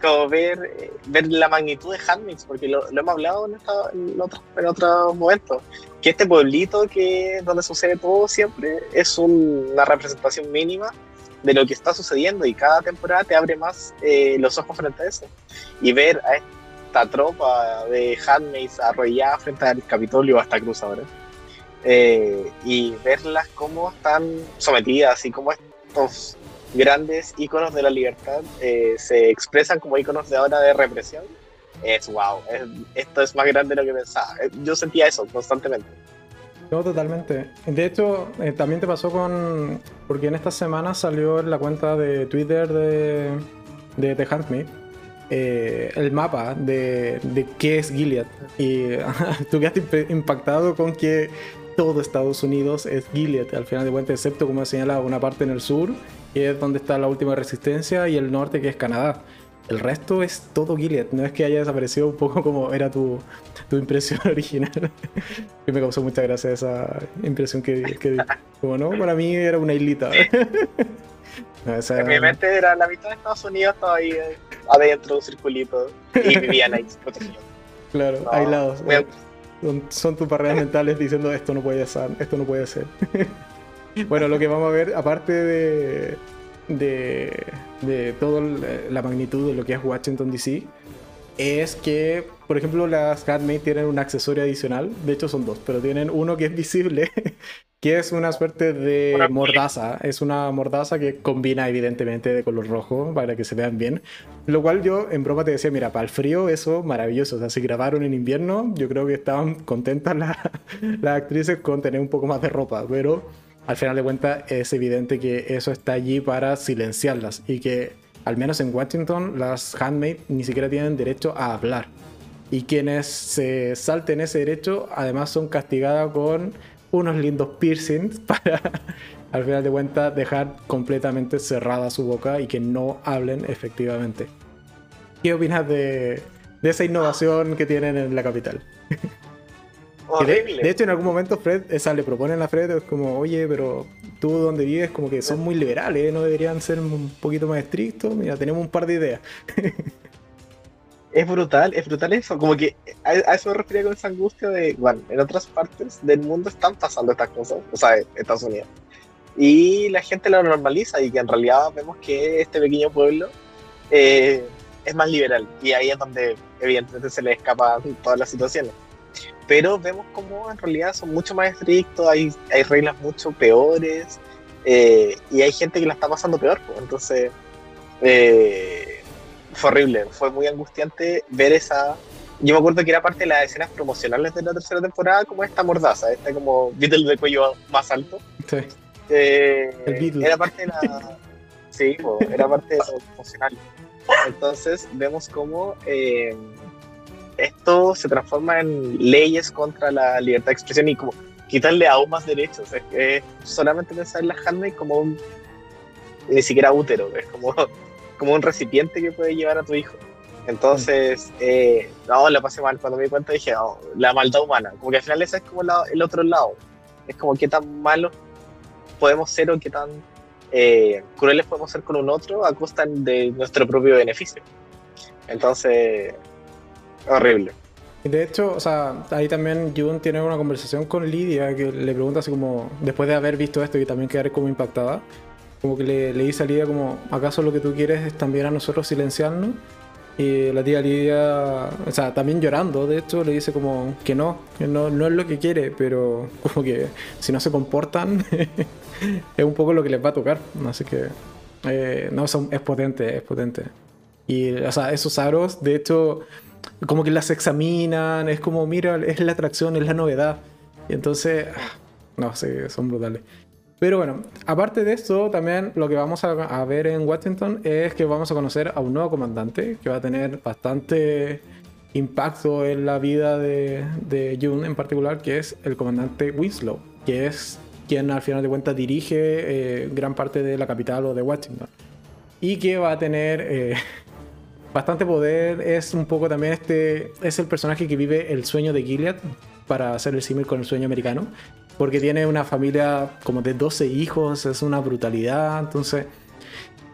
Speaker 2: como ver, eh, ver la magnitud de Handmix, porque lo, hemos hablado en, en, otros, en otros momentos, que este pueblito que donde sucede todo siempre es una representación mínima de lo que está sucediendo y cada temporada te abre más eh, los ojos frente a eso. Y ver a esta tropa de handmaids arrollada frente al Capitolio hasta Cruz. Eh, y verlas cómo están sometidas y cómo estos grandes íconos de la libertad eh, se expresan como íconos de ahora de represión, es wow, esto es más grande de lo que pensaba. Yo sentía eso constantemente.
Speaker 1: No, totalmente. De hecho, eh, también te pasó con. Porque en esta semana salió en la cuenta de Twitter de, de The Handmaid eh, el mapa de, de, qué es Gilead. Y tú quedaste impactado con que todo Estados Unidos es Gilead, al final de cuentas, excepto como señalado una parte en el sur, que es donde está la última resistencia, y el norte, que es Canadá. El resto es todo Gilead, no es que haya desaparecido un poco como era tu, tu impresión original. que me causó mucha gracia esa impresión que, que Como no, para mí era una islita.
Speaker 2: En mi mente era la mitad de Estados Unidos, estaba ahí eh, adentro de un circulito y vivían ahí protegidos.
Speaker 1: Claro, aislados. Son, son, tus barreras mentales diciendo esto no puede ser, esto no puede ser. bueno, lo que vamos a ver, aparte de, de, de toda la magnitud de lo que es Washington DC, es que, por ejemplo, las Handmade tienen un accesorio adicional. De hecho, son dos, pero tienen uno que es visible, que es una suerte de mordaza. Es una mordaza que combina, evidentemente, de color rojo para que se vean bien. Lo cual yo, en broma, te decía: mira, para el frío, eso maravilloso. O sea, si grabaron en invierno, yo creo que estaban contentas las actrices con tener un poco más de ropa, pero al final de cuentas es evidente que eso está allí para silenciarlas y que al menos en Washington, las handmade ni siquiera tienen derecho a hablar. Y quienes se salten ese derecho, además son castigadas con unos lindos piercings para, al final de cuentas, dejar completamente cerrada su boca y que no hablen efectivamente. ¿Qué opinas de, de esa innovación que tienen en la capital? De, hecho, en algún momento Fred, esa le proponen a Fred, es como, oye, pero tú donde vives como que son muy liberales, no deberían ser un poquito más estrictos. Mira, tenemos un par de ideas.
Speaker 2: es brutal, es brutal eso. Como que a, eso me refería con esa angustia de, bueno, en otras partes del mundo están pasando estas cosas, o sea, Estados Unidos. Y la gente lo normaliza y que en realidad vemos que este pequeño pueblo eh, es más liberal. Y ahí es donde evidentemente se le escapan todas las situaciones pero vemos como en realidad son mucho más estrictos, hay, hay reglas mucho peores eh, y hay gente que la está pasando peor. Pues. Entonces, eh, fue horrible, fue muy angustiante ver esa. Yo me acuerdo que era parte de las escenas promocionales de la tercera temporada, como esta mordaza, esta como Beatle de cuello más alto. Sí. Eh, era parte de la. sí, era parte de lo promocional. Entonces, vemos como esto se transforma en leyes contra la libertad de expresión y como quitarle aún más derechos. Es que solamente pensar en la handmade como un ni siquiera útero, es como, como un recipiente que puede llevar a tu hijo. Entonces, eh, no, la pasé mal. Cuando me di cuenta dije, oh, la maldad humana. Como que al final ese es como el otro lado. Es como qué tan malos podemos ser o qué tan eh, crueles podemos ser con un otro a costa de nuestro propio beneficio. Entonces, Horrible.
Speaker 1: De hecho, o sea, ahí también Jun tiene una conversación con Lidia que le pregunta así como, después de haber visto esto y también quedar como impactada, como que le, le dice a Lidia como, ¿acaso lo que tú quieres es también a nosotros silenciarnos? Y la tía Lidia, o sea, también llorando, de hecho, le dice como que no, que no, no es lo que quiere, pero como que si no se comportan, es un poco lo que les va a tocar. Así que, eh, no, es potente, es potente. Y, o sea, esos aros, de hecho, como que las examinan, es como, mira, es la atracción, es la novedad. Y entonces, ah, no sé, son brutales. Pero bueno, aparte de esto, también lo que vamos a, ver en Washington es que vamos a conocer a un nuevo comandante que va a tener bastante impacto en la vida de, de June en particular, que es el comandante Winslow, que es quien al final de cuentas dirige eh, gran parte de la capital o de Washington. Y que va a tener eh, bastante poder. Es un poco también este. Es el personaje que vive el sueño de Gilead, para hacer el símil con el sueño americano. Porque tiene una familia como de 12 hijos, es una brutalidad. Entonces.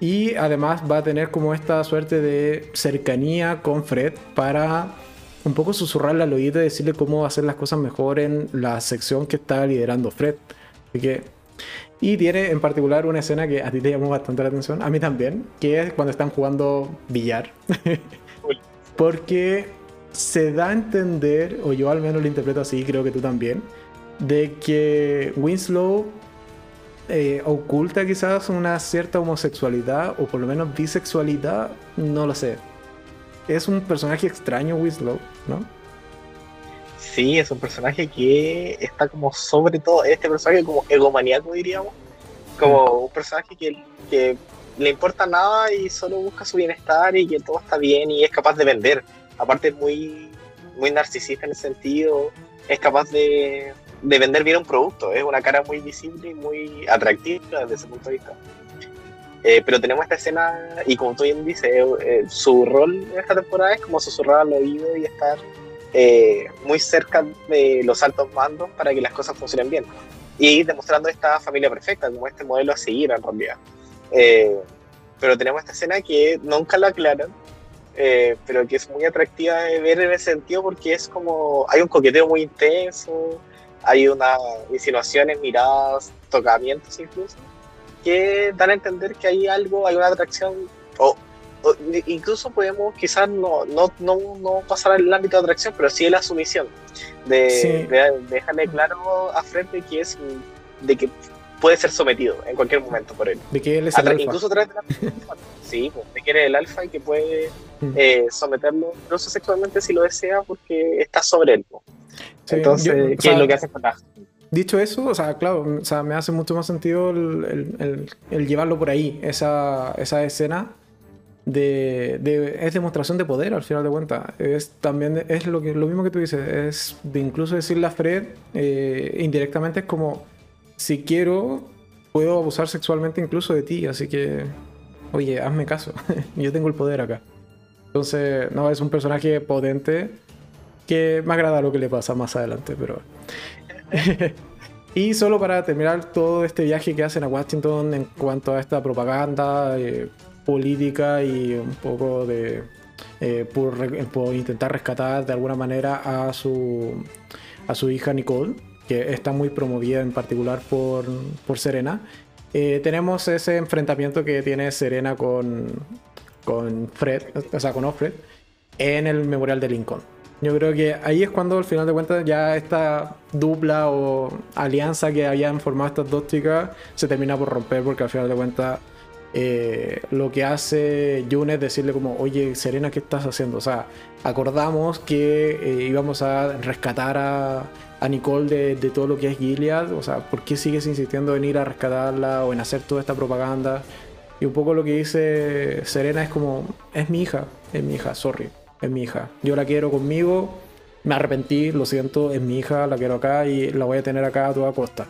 Speaker 1: Y además va a tener como esta suerte de cercanía con Fred para un poco susurrarle al oído y decirle cómo hacer las cosas mejor en la sección que está liderando Fred. Así que Y tiene en particular una escena que a ti te llamó bastante la atención, a mí también, que es cuando están jugando billar. Porque se da a entender, o yo al menos lo interpreto así, creo que tú también, de que Winslow eh, oculta quizás una cierta homosexualidad, o por lo menos bisexualidad, no lo sé. Es un personaje extraño Winslow, ¿no?
Speaker 2: Sí, es un personaje que está como sobre todo, este personaje como egomaniaco diríamos, como un personaje que, que le importa nada y solo busca su bienestar y que todo está bien y es capaz de vender. Aparte es muy, muy narcisista en el sentido, es capaz de, de vender bien un producto, es una cara muy visible y muy atractiva desde ese punto de vista. Eh, pero tenemos esta escena, y como tú bien dices, eh, su rol en esta temporada es como susurrar al oído y estar eh, muy cerca de los altos mandos para que las cosas funcionen bien. Y demostrando esta familia perfecta, como este modelo a seguir en realidad. Eh, pero tenemos esta escena que nunca la aclaran, eh, pero que es muy atractiva de ver en ese sentido porque es como, hay un coqueteo muy intenso, hay unas insinuaciones, miradas, tocamientos incluso, que dan a entender que hay algo, hay una atracción, o incluso podemos quizás no, no, no, no pasar al ámbito de atracción, pero sí la sumisión, de, dejarle claro a Fred de que es de que puede ser sometido en cualquier momento por él.
Speaker 1: De que él es el alfa.
Speaker 2: Incluso través de la Sí, de que eres el alfa y que puede mm. eh, someterlo, incluso sexualmente si lo desea, porque está sobre él. Entonces, ¿qué es lo que hace
Speaker 1: Dicho eso, o sea, claro, o sea, me hace mucho más sentido el, el, el llevarlo por ahí, esa, esa escena de, es demostración de poder al final de cuentas. Es también es lo, que, lo mismo que tú dices, es de incluso decirle a Fred eh, indirectamente es como, si quiero, puedo abusar sexualmente incluso de ti, así que, oye, hazme caso, yo tengo el poder acá. Entonces, no, es un personaje potente que me agrada lo que le pasa más adelante, pero... y solo para terminar todo este viaje que hacen a Washington en cuanto a esta propaganda, eh, política y un poco de eh, por, intentar rescatar de alguna manera a su, a su hija Nicole, que está muy promovida en particular por, por Serena. Eh, tenemos ese enfrentamiento que tiene Serena con, con Fred, o sea, con Offred, en el Memorial de Lincoln. Yo creo que ahí es cuando al final de cuentas ya esta dupla o alianza que habían formado estas dos chicas se termina por romper porque al final de cuentas eh, lo que hace June es decirle como, oye, Serena, ¿qué estás haciendo? O sea, acordamos que eh, íbamos a rescatar a, Nicole de, todo lo que es Gilead, o sea, ¿por qué sigues insistiendo en ir a rescatarla o en hacer toda esta propaganda? Y un poco lo que dice Serena es como, es mi hija, es mi hija, sorry, es mi hija. Yo la quiero conmigo, me arrepentí, lo siento, es mi hija, la quiero acá y la voy a tener acá a toda costa.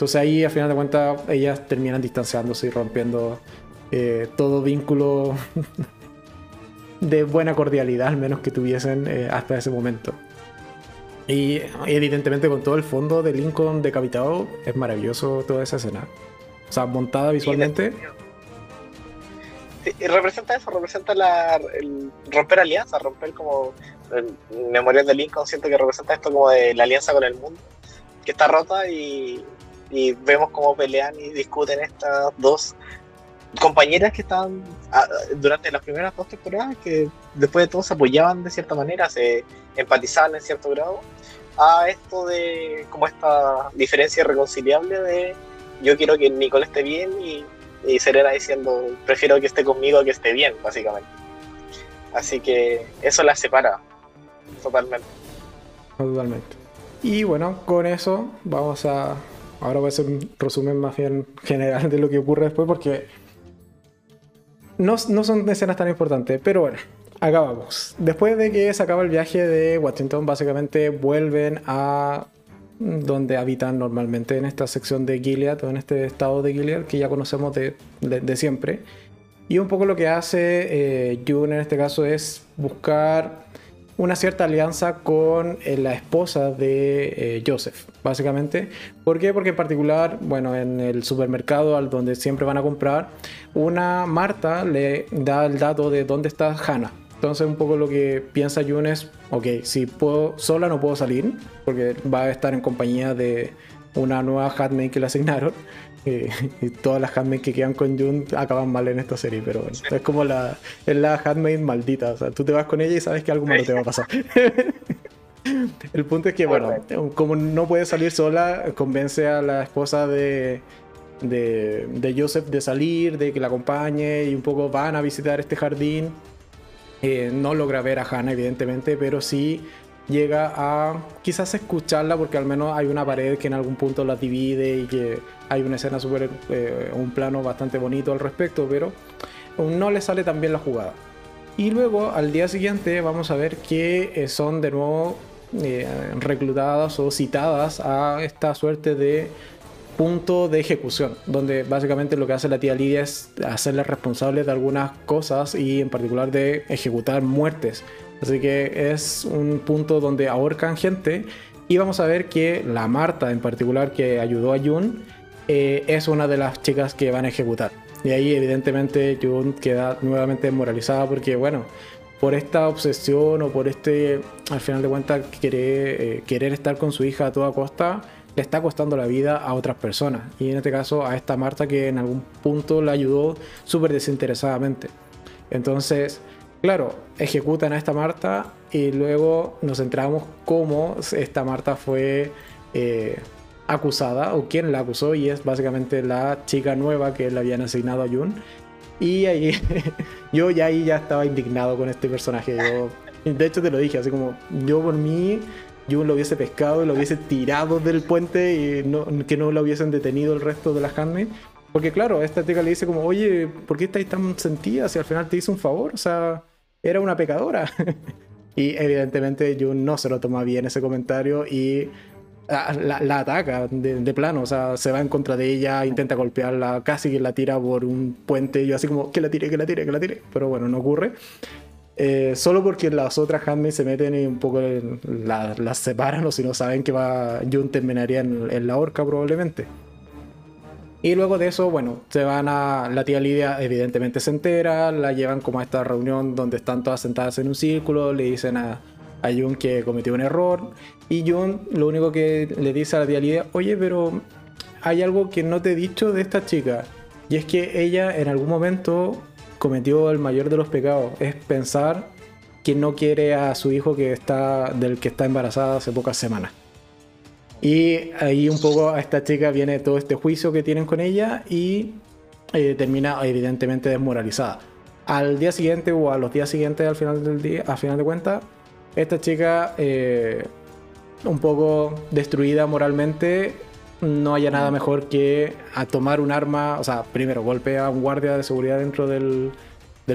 Speaker 1: Entonces ahí, a final de cuentas, ellas terminan distanciándose y rompiendo eh, todo vínculo de buena cordialidad, al menos que tuviesen eh, hasta ese momento. Y evidentemente con todo el fondo de Lincoln decapitado, es maravilloso toda esa escena. O sea, montada visualmente.
Speaker 2: Y representa eso, representa la, el romper alianza, romper como el memorial de Lincoln, siento que representa esto como de la alianza con el mundo, que está rota y y vemos cómo pelean y discuten estas dos compañeras que estaban ah, durante las primeras dos temporadas, que después de todo se apoyaban de cierta manera, se empatizaban en cierto grado, a esto de como esta diferencia irreconciliable de yo quiero que Nicole esté bien y, y Serena diciendo prefiero que esté conmigo a que esté bien, básicamente. Así que eso las separa totalmente.
Speaker 1: Totalmente. Y bueno, con eso vamos a Ahora voy a hacer un resumen más bien general de lo que ocurre después porque no, no son escenas tan importantes, pero bueno, acabamos. Después de que se acaba el viaje de Washington, básicamente vuelven a donde habitan normalmente en esta sección de Gilead o en este estado de Gilead que ya conocemos de, de, siempre. Y un poco lo que hace eh, June en este caso es buscar una cierta alianza con eh, la esposa de eh, Joseph, básicamente. ¿Por qué? Porque en particular, bueno, en el supermercado al donde siempre van a comprar, una Marta le da el dato de dónde está Hannah. Entonces un poco lo que piensa June es, ok, si puedo, sola no puedo salir, porque va a estar en compañía de, una nueva handmaid que le asignaron. Eh, y todas las handmaids que quedan con Jun acaban mal en esta serie, pero bueno, es como la, es la handmaid maldita. O sea, tú te vas con ella y sabes que algo malo te va a pasar. El punto es que, bueno, como no puede salir sola, convence a la esposa de, de, Joseph de salir, de que la acompañe y un poco van a visitar este jardín. Eh, no logra ver a Hannah, evidentemente, pero sí llega a quizás escucharla porque al menos hay una pared que en algún punto la divide y que hay una escena súper, eh, un plano bastante bonito al respecto, pero no le sale tan bien la jugada. Y luego al día siguiente vamos a ver que eh, son de nuevo eh, reclutadas o citadas a esta suerte de punto de ejecución, donde básicamente lo que hace la tía Lidia es hacerle responsable de algunas cosas y en particular de ejecutar muertes. Así que es un punto donde ahorcan gente y vamos a ver que la Marta en particular que ayudó a Jun eh, es una de las chicas que van a ejecutar. Y ahí evidentemente Jun queda nuevamente moralizada porque bueno, por esta obsesión o por este, al final de cuentas, querer, eh, querer estar con su hija a toda costa, le está costando la vida a otras personas. Y en este caso a esta Marta que en algún punto la ayudó súper desinteresadamente. Entonces, claro, ejecutan a esta Marta y luego nos entramos cómo esta Marta fue eh, acusada o quién la acusó y es básicamente la chica nueva que le habían asignado a Jun y ahí yo ya ahí ya estaba indignado con este personaje. de hecho te lo dije, así como yo por mí, yo lo hubiese pescado y lo hubiese tirado del puente y que no lo hubiesen detenido el resto de las carnes. Porque claro, esta chica le dice como, oye, ¿por qué estáis tan sentida si al final te hizo un favor? O sea, era una pecadora. y evidentemente Jun no se lo toma bien ese comentario y la, ataca de, plano, o sea, se va en contra de ella, intenta golpearla, casi que la tira por un puente, yo así como, que la tire, que la tire, que la tire, pero bueno, no ocurre. Eh, solo porque las otras handmaids se meten y un poco las separan o si no saben que va Jun terminaría en, la horca probablemente. Y luego de eso, bueno, se van a. La tía Lidia, evidentemente, se entera. La llevan como a esta reunión donde están todas sentadas en un círculo. Le dicen a, a Jun que cometió un error. Y Jun lo único que le dice a la tía Lidia, oye, pero hay algo que no te he dicho de esta chica. Y es que ella en algún momento cometió el mayor de los pecados. Es pensar que no quiere a su hijo que está, del que está embarazada hace pocas semanas. Y ahí un poco a esta chica viene todo este juicio que tienen con ella y eh, termina evidentemente desmoralizada. Al día siguiente o a los días siguientes al final del día, a final de cuentas, esta chica, eh, un poco destruida moralmente, no haya nada mejor que a tomar un arma, o sea, primero golpea a un guardia de seguridad dentro del,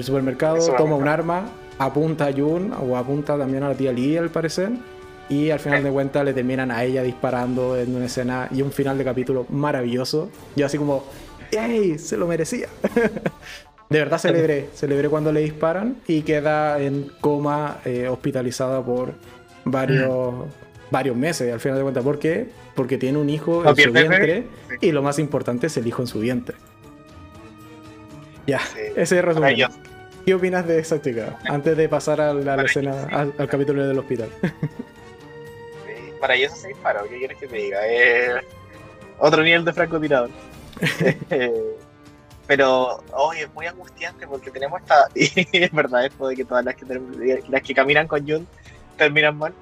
Speaker 1: supermercado, toma un arma, apunta a Jun o apunta también a la tía Lee al parecer, y al final de cuentas le terminan a ella disparando en una escena y un final de capítulo maravilloso. Yo así como, ¡ey! Se lo merecía. De verdad celebré, celebré cuando le disparan y queda en coma eh, hospitalizada por varios, varios meses, al final de cuentas. ¿Por qué? Porque tiene un hijo en su vientre y lo más importante es el hijo en su vientre. Ya, ese es el resumen. ¿Qué opinas de esa chica? Antes de pasar a la, escena, al, capítulo del hospital.
Speaker 2: Para ellos se disparó, ¿qué quieres que te diga? otro nivel de francotirador. pero hoy es muy angustiante porque tenemos esta y es verdad esto de que todas las que las que caminan con Jun terminan mal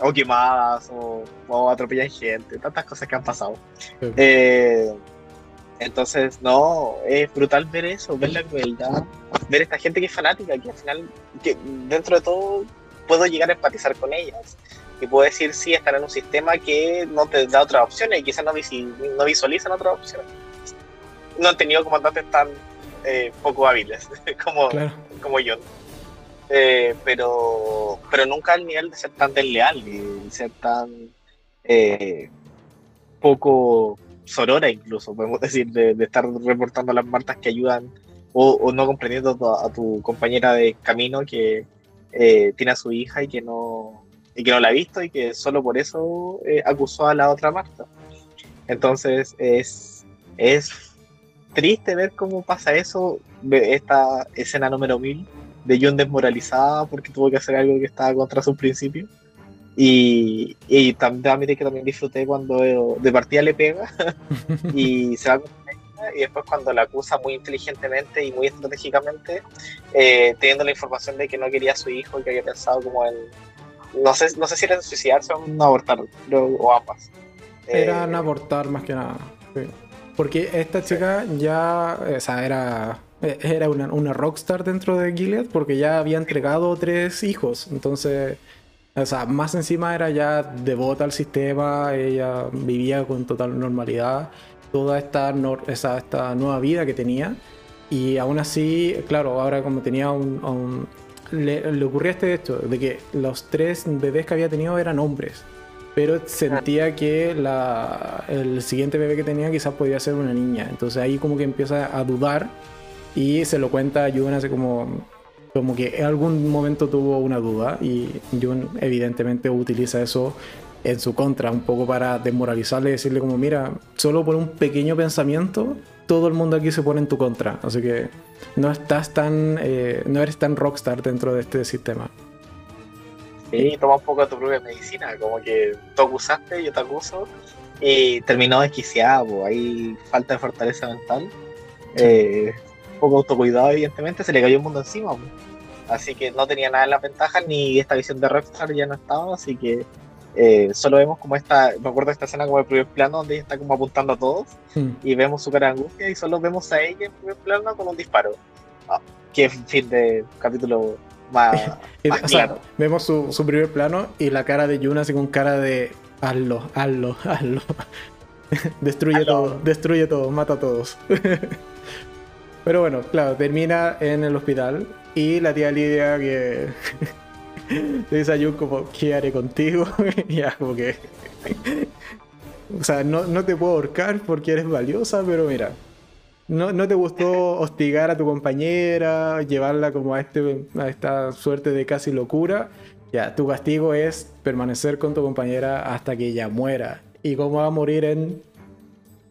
Speaker 2: o quemadas o, atropellan gente tantas cosas que han pasado eh, entonces no es brutal ver eso ver la crueldad ver esta gente que es fanática que al final que dentro de todo puedo llegar a empatizar con ellas y puedo decir sí están en un sistema que no te da otras opciones y quizás no, no visualizan otras opciones no han tenido comandantes tan eh, poco hábiles como, como yo. Eh, pero, pero nunca al nivel de ser tan desleal y ser tan eh, poco sorora incluso, podemos decir, de, estar reportando las martas que ayudan o, no comprendiendo a, tu compañera de camino que tiene a su hija y que no y que no la ha visto y que solo por eso acusó a la otra Marta. Entonces es, es triste ver cómo pasa eso, esta escena número 1000 de John desmoralizada porque tuvo que hacer algo que estaba contra sus principios. Y, y también que también disfruté cuando de partida le pega y se va con ella y después cuando la acusa muy inteligentemente y muy estratégicamente, eh, teniendo la información de que no quería a su hijo y que había pensado como en, no sé, no sé si era suicidarse o en abortar, o ambas.
Speaker 1: Era en eh, abortar más que nada. Porque esta chica ya, o sea, era, era una, una rockstar dentro de Gilead porque ya había entregado tres hijos. Entonces o sea, más encima era ya devota al sistema, ella vivía con total normalidad toda esta, esa, esta nueva vida que tenía. Y aún así, claro, ahora como tenía un... le, le, ocurría este hecho de que los tres bebés que había tenido eran hombres. Pero sentía que la, el siguiente bebé que tenía quizás podía ser una niña. Entonces ahí como que empieza a dudar y se lo cuenta a Jun hace como como que en algún momento tuvo una duda y Jun evidentemente utiliza eso en su contra, un poco para desmoralizarle y decirle como, mira, solo por un pequeño pensamiento, todo el mundo aquí se pone en tu contra. Así que no estás tan, eh, no eres tan rockstar dentro de este sistema.
Speaker 2: Sí, toma un poco de tu propia medicina, como que tú acusaste, yo te acuso, y terminó desquiciado, hay falta de fortaleza mental. Eh, poco autocuidado, evidentemente, se le cayó el mundo encima. Así que no tenía nada en la ventaja, ni esta visión de Rockstar ya no estaba, así que eh, solo vemos como esta, me acuerdo de esta escena como el primer plano donde ella está como apuntando a todos hmm. y vemos su cara de angustia y solo vemos a ella en primer plano con un disparo. Ah, qué fin de capítulo más, claro.
Speaker 1: vemos su, su, primer plano y la cara de Yuna así con cara de hazlo, hazlo, hazlo. destruye todo, destruye todo, mata a todos. Pero bueno, claro, termina en el hospital y la tía Lidia que le dice a Jun como, ¿qué haré contigo? ya como o sea, no, no, te puedo ahorcar porque eres valiosa, pero mira, no, no te gustó hostigar a tu compañera, llevarla como a, este, a esta suerte de casi locura. Ya, tu castigo es permanecer con tu compañera hasta que ella muera. Y como va a morir en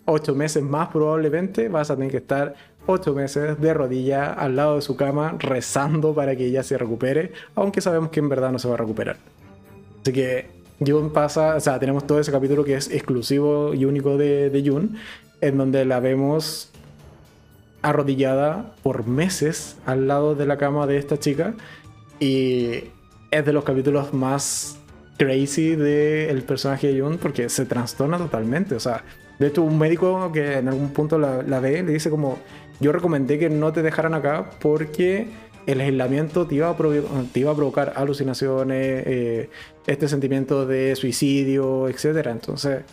Speaker 1: ocho meses más probablemente, vas a tener que estar ocho meses de rodilla al lado de su cama rezando para que ella se recupere, aunque sabemos que en verdad no se va a recuperar. Así que Jun pasa, o sea, tenemos todo ese capítulo que es exclusivo y único de, de Jun, en donde la vemos arrodillada por meses al lado de la cama de esta chica y es de los capítulos más crazy del personaje de Jun porque se trastorna totalmente, o sea, de hecho un médico que en algún punto la, la ve le dice como yo recomendé que no te dejaran acá porque el aislamiento te iba a, provocar alucinaciones, eh, este sentimiento de suicidio, etc. Entonces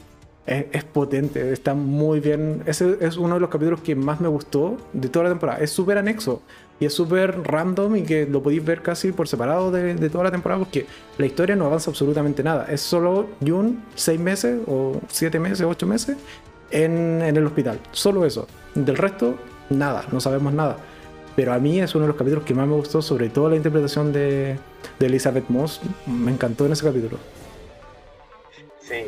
Speaker 1: es, potente, está muy bien. Ese es uno de los capítulos que más me gustó de toda la temporada. Es súper anexo y es súper random y que lo podéis ver casi por separado de, toda la temporada porque la historia no avanza absolutamente nada. Es solo Jun, seis meses o siete meses, ocho meses en, en el hospital. Solo eso. Del resto, nada, no sabemos nada. Pero a mí es uno de los capítulos que más me gustó, sobre todo la interpretación de, de Elizabeth Moss. Me encantó en ese capítulo.
Speaker 2: Sí,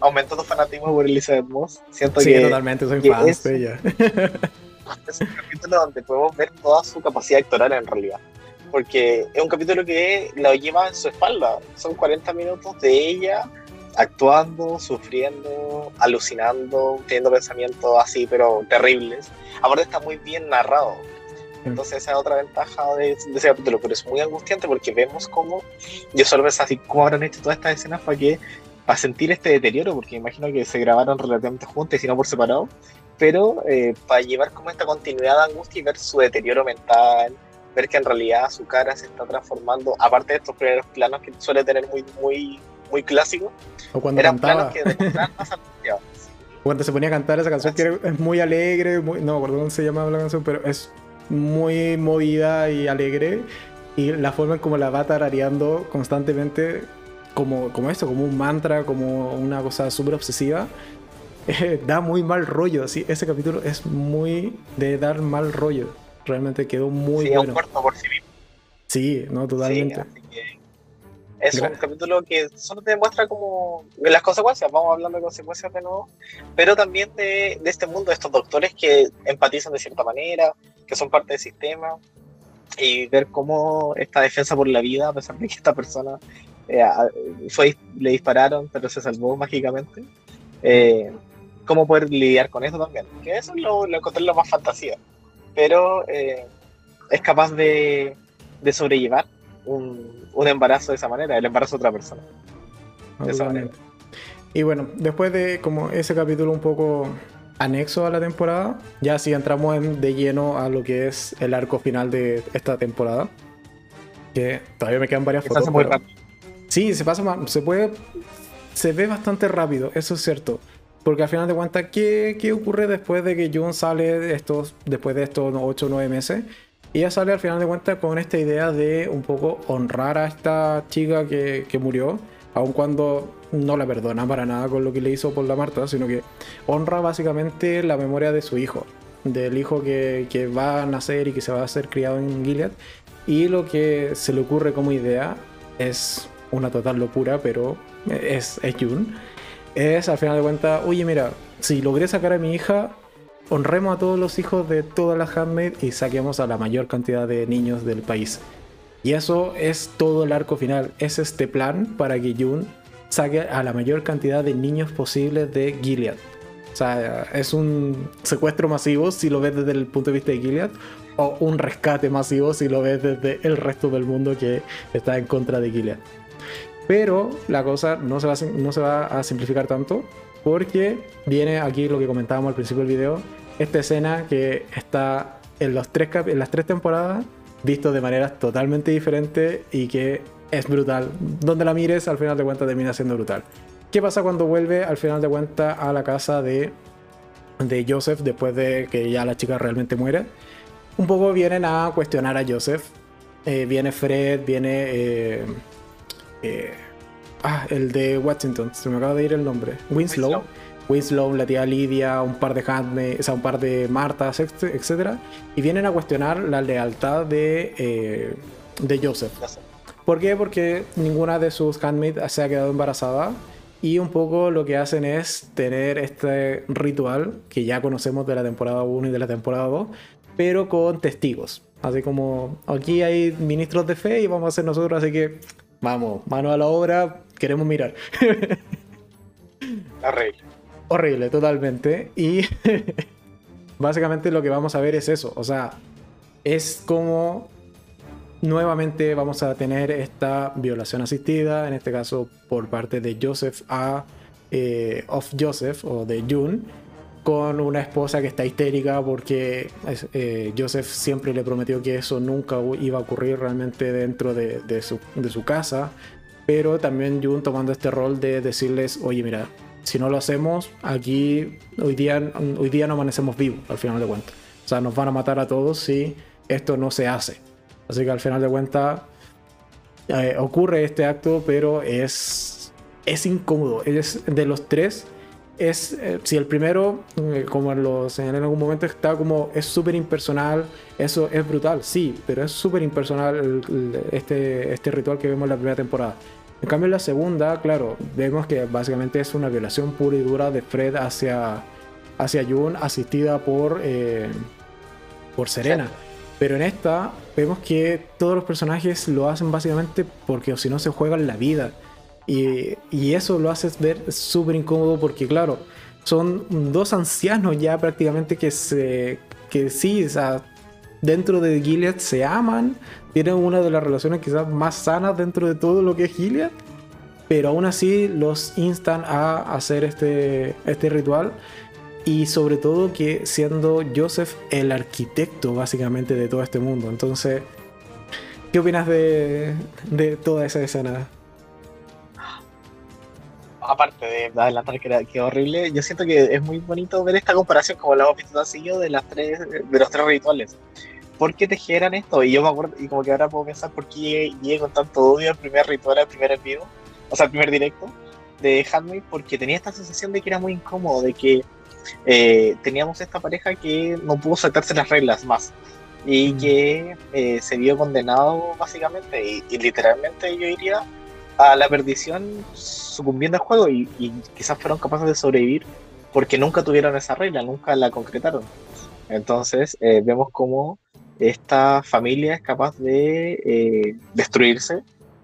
Speaker 2: aumentó tu fanatismo por Elizabeth Moss. Siento
Speaker 1: sí,
Speaker 2: que,
Speaker 1: totalmente, soy fan de ella.
Speaker 2: es un capítulo donde podemos ver toda su capacidad actoral en realidad. Porque es un capítulo que la lleva en su espalda. Son 40 minutos de ella actuando, sufriendo, alucinando, teniendo pensamientos así, pero terribles. Aparte está muy bien narrado. Entonces esa es otra ventaja de, ese capítulo, pero es muy angustiante porque vemos cómo, yo solo pensaba así, cómo habrán hecho todas estas escenas para que, para sentir este deterioro, porque imagino que se grabaron relativamente juntos y no por separado, pero eh, para llevar como esta continuidad de angustia y ver su deterioro mental, ver que en realidad su cara se está transformando, aparte de estos primeros planos que suele tener muy, muy muy clásico.
Speaker 1: O cuando cantaba. Cuando se ponía a cantar esa canción que es muy alegre, muy, no me acuerdo cómo se llamaba la canción, pero es muy movida y alegre. Y la forma en como la va tarareando constantemente, como, como esto, como un mantra, como una cosa súper obsesiva, eh, da muy mal rollo. ¿sí? Ese capítulo es muy de dar mal rollo. Realmente quedó muy
Speaker 2: sí,
Speaker 1: bueno.
Speaker 2: Un por sí mismo.
Speaker 1: Sí, no, totalmente.
Speaker 2: Es un capítulo que solo te demuestra como las consecuencias, vamos hablando de consecuencias de nuevo, pero también de, de, este mundo, de estos doctores que empatizan de cierta manera, que son parte del sistema, y ver cómo esta defensa por la vida, a pesar de que esta persona eh, fue, le dispararon, pero se salvó mágicamente. Eh, cómo poder lidiar con eso también. Que eso lo, lo encontré lo más fantasía. Pero eh, es capaz de, de sobrellevar un, un, embarazo de esa manera, el embarazo de otra persona.
Speaker 1: De esa manera. Y bueno, después de como ese capítulo un poco anexo a la temporada, ya si entramos en, de lleno a lo que es el arco final de esta temporada. Que todavía me quedan varias fotos. Muy rápido. Sí, se pasa más, se puede, se ve bastante rápido, eso es cierto. Porque al final de cuentas, ¿qué, ¿qué, ocurre después de que Jun sale de estos, después de estos 8 o 9 meses? Y ella sale al final de cuentas con esta idea de un poco honrar a esta chica que, que murió, aun cuando no la perdona para nada con lo que le hizo por la Marta, sino que honra básicamente la memoria de su hijo, del hijo que, que va a nacer y que se va a ser criado en Gilead. Y lo que se le ocurre como idea es una total locura, pero es, es Jun es al final de cuentas, oye, mira, si logré sacar a mi hija, honremos a todos los hijos de todas las handmaid y saquemos a la mayor cantidad de niños del país. Y eso es todo el arco final. Es este plan para que Jun saque a la mayor cantidad de niños posibles de Gilead. O sea, es un secuestro masivo si lo ves desde el punto de vista de Gilead, o un rescate masivo si lo ves desde el resto del mundo que está en contra de Gilead. Pero la cosa no se va a simplificar tanto porque viene aquí lo que comentábamos al principio del video, esta escena que está en, los tres en las tres temporadas visto de maneras totalmente diferentes y que es brutal. Donde la mires, al final de cuentas termina siendo brutal. ¿Qué pasa cuando vuelve al final de cuentas a la casa de, de Joseph después de que ya la chica realmente muere? Un poco vienen a cuestionar a Joseph. Eh, viene Fred, viene... Eh, eh, ah, el de Washington, se me acaba de ir el nombre. Winslow. Winslow, la tía Lidia, un par de sea, un par de Martas, etc. Y vienen a cuestionar la lealtad de, eh, de Joseph. ¿Por qué? Porque ninguna de sus handmaids se ha quedado embarazada. Y un poco lo que hacen es tener este ritual que ya conocemos de la temporada 1 y de la temporada 2, pero con testigos. Así como aquí hay ministros de fe y vamos a hacer nosotros, así que Vamos, mano a la obra, queremos mirar.
Speaker 2: Horrible.
Speaker 1: Horrible, totalmente. Y básicamente lo que vamos a ver es eso. O sea, es como nuevamente vamos a tener esta violación asistida, en este caso por parte de Joseph a eh, of Joseph o de June con una esposa que está histérica porque eh, Joseph siempre le prometió que eso nunca iba a ocurrir realmente dentro de, su, casa, pero también Jun tomando este rol de decirles, oye mira, si no lo hacemos, aquí hoy día, hoy día no amanecemos vivos al final de cuentas. O sea, nos van a matar a todos si esto no se hace. Así que al final de cuentas eh, ocurre este acto, pero es, es incómodo. Es de los tres es, eh, si el primero, eh, como lo señalé en algún momento, está como, es súper impersonal, eso es brutal, sí, pero es súper impersonal este, este ritual que vemos en la primera temporada. En cambio, en la segunda, claro, vemos que básicamente es una violación pura y dura de Fred hacia, hacia June, asistida por, eh, por Serena. Pero en esta, vemos que todos los personajes lo hacen básicamente porque o si no se juegan la vida. Y, eso lo hace ver súper incómodo porque, claro, son dos ancianos ya prácticamente que se. que sí, o sea, dentro de Gilead se aman, tienen una de las relaciones quizás más sanas dentro de todo lo que es Gilead, pero aún así los instan a hacer este, este ritual. Y sobre todo que siendo Joseph el arquitecto básicamente de todo este mundo. Entonces, ¿qué opinas de, de toda esa escena?
Speaker 2: aparte de adelantar que que horrible, yo siento que es muy bonito ver esta comparación, como la hemos visto de, las tres, de los tres rituales. ¿Por qué tejeran esto? Y yo me acuerdo, y como que ahora puedo pensar por qué llegué, con tanto odio al primer ritual, al primer en vivo, o sea, al primer directo de Handmaid, porque tenía esta sensación de que era muy incómodo, de que eh, teníamos esta pareja que no pudo saltarse las reglas más y mm. que eh, se vio condenado básicamente y, y, literalmente yo diría a la perdición sucumbiendo al juego y, quizás fueron capaces de sobrevivir porque nunca tuvieron esa regla, nunca la concretaron. Entonces eh, vemos cómo esta familia es capaz de eh, destruirse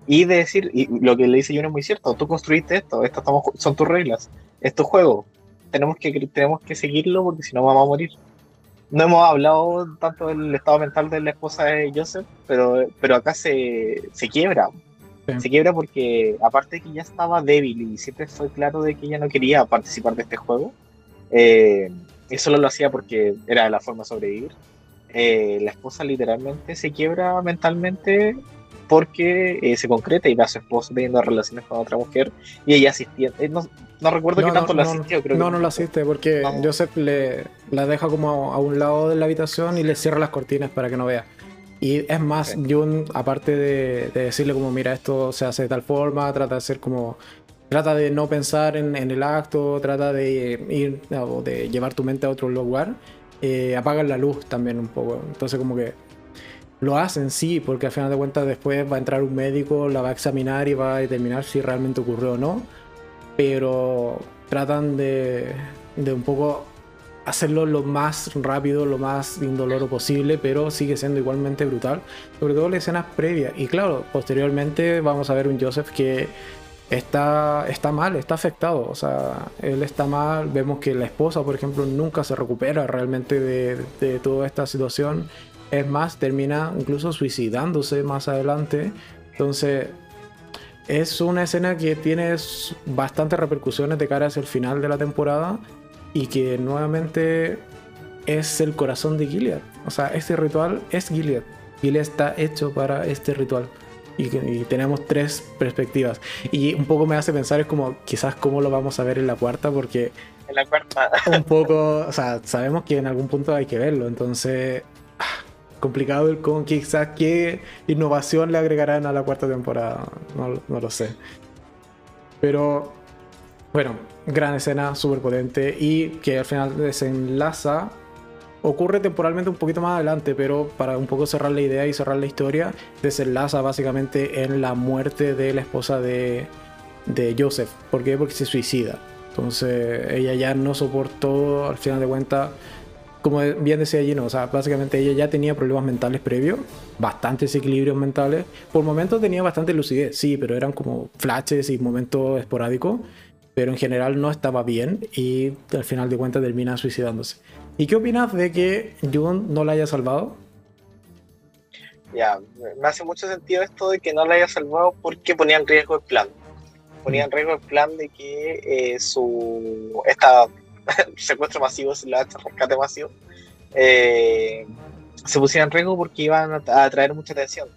Speaker 2: y de decir, y lo que le dice Juno es muy cierto, tú construiste esto, estas son tus reglas, es tu juego, tenemos que, tenemos que seguirlo porque si no vamos a morir. No hemos hablado tanto del estado mental de la esposa de Joseph, pero, pero acá se, se quiebra. Se quiebra porque aparte de que ya estaba débil y siempre fue claro de que ella no quería participar de este juego, eh, y solo lo hacía porque era la forma de sobrevivir. Eh, la esposa literalmente se quiebra mentalmente porque eh, se concreta y ve a su esposo teniendo relaciones con otra mujer y ella asistía. Eh, no, no, recuerdo qué tanto
Speaker 1: no,
Speaker 2: lo asistió,
Speaker 1: creo No, no lo asiste porque Joseph le, la deja como a un lado de la habitación y le cierra las cortinas para que no vea. Y es más, Jun, aparte de, decirle como, mira, esto se hace de tal forma, trata de ser como... Trata de no pensar en, el acto, trata de ir o de llevar tu mente a otro lugar. Eh, apagan la luz también un poco. Entonces como que lo hacen, sí, porque al final de cuentas después va a entrar un médico, la va a examinar y va a determinar si realmente ocurrió o no. Pero tratan de, de un poco hacerlo lo más rápido, lo más indoloro posible, pero sigue siendo igualmente brutal. Sobre todo las escenas previas. Y claro, posteriormente vamos a ver un Joseph que está, está mal, está afectado. O sea, él está mal. Vemos que la esposa, por ejemplo, nunca se recupera realmente de, de toda esta situación. Es más, termina incluso suicidándose más adelante. Entonces, es una escena que tiene bastantes repercusiones de cara hacia el final de la temporada y que nuevamente es el corazón de Gilead. O sea, este ritual es Gilead. Gilead está hecho para este ritual. Y, y, tenemos tres perspectivas. Y un poco me hace pensar es como quizás cómo lo vamos a ver en la cuarta, porque...
Speaker 2: En la cuarta.
Speaker 1: un poco, o sea, sabemos que en algún punto hay que verlo, entonces complicado el con quizás qué innovación le agregarán a la cuarta temporada. No, lo sé. Pero bueno, gran escena, súper potente y que al final desenlaza. Ocurre temporalmente un poquito más adelante, pero para un poco cerrar la idea y cerrar la historia, desenlaza básicamente en la muerte de la esposa de, de Joseph. ¿Por qué? Porque se suicida. Entonces ella ya no soportó, al final de cuentas, como bien decía Gino, o sea, básicamente ella ya tenía problemas mentales previos, bastantes equilibrios mentales. Por momentos tenía bastante lucidez, sí, pero eran como flashes y momentos esporádicos. Pero en general no estaba bien y al final de cuentas termina suicidándose. ¿Y qué opinas de que Jun no la haya salvado?
Speaker 2: Ya, me hace mucho sentido esto de que no la haya salvado porque ponía en riesgo el plan. Ponía en riesgo el plan de que eh, su esta secuestro masivo, la rescate masivo, eh, se pusiera en riesgo porque iban a atraer mucha atención.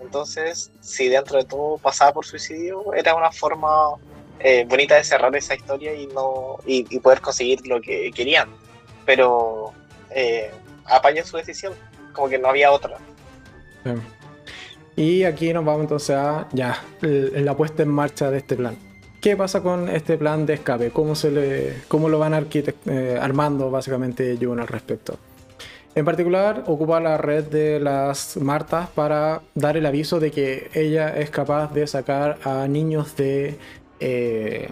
Speaker 2: Entonces, si dentro de todo pasaba por suicidio, era una forma eh, bonita de cerrar esa historia y no y, poder conseguir lo que querían. Pero eh, su decisión, como que no había otra.
Speaker 1: Y aquí nos vamos entonces a ya la puesta en marcha de este plan. ¿Qué pasa con este plan de escape? ¿Cómo, se le, cómo lo van eh, armando básicamente Jun al respecto? En particular, ocupa la red de las Martas para dar el aviso de que ella es capaz de sacar a niños de, eh,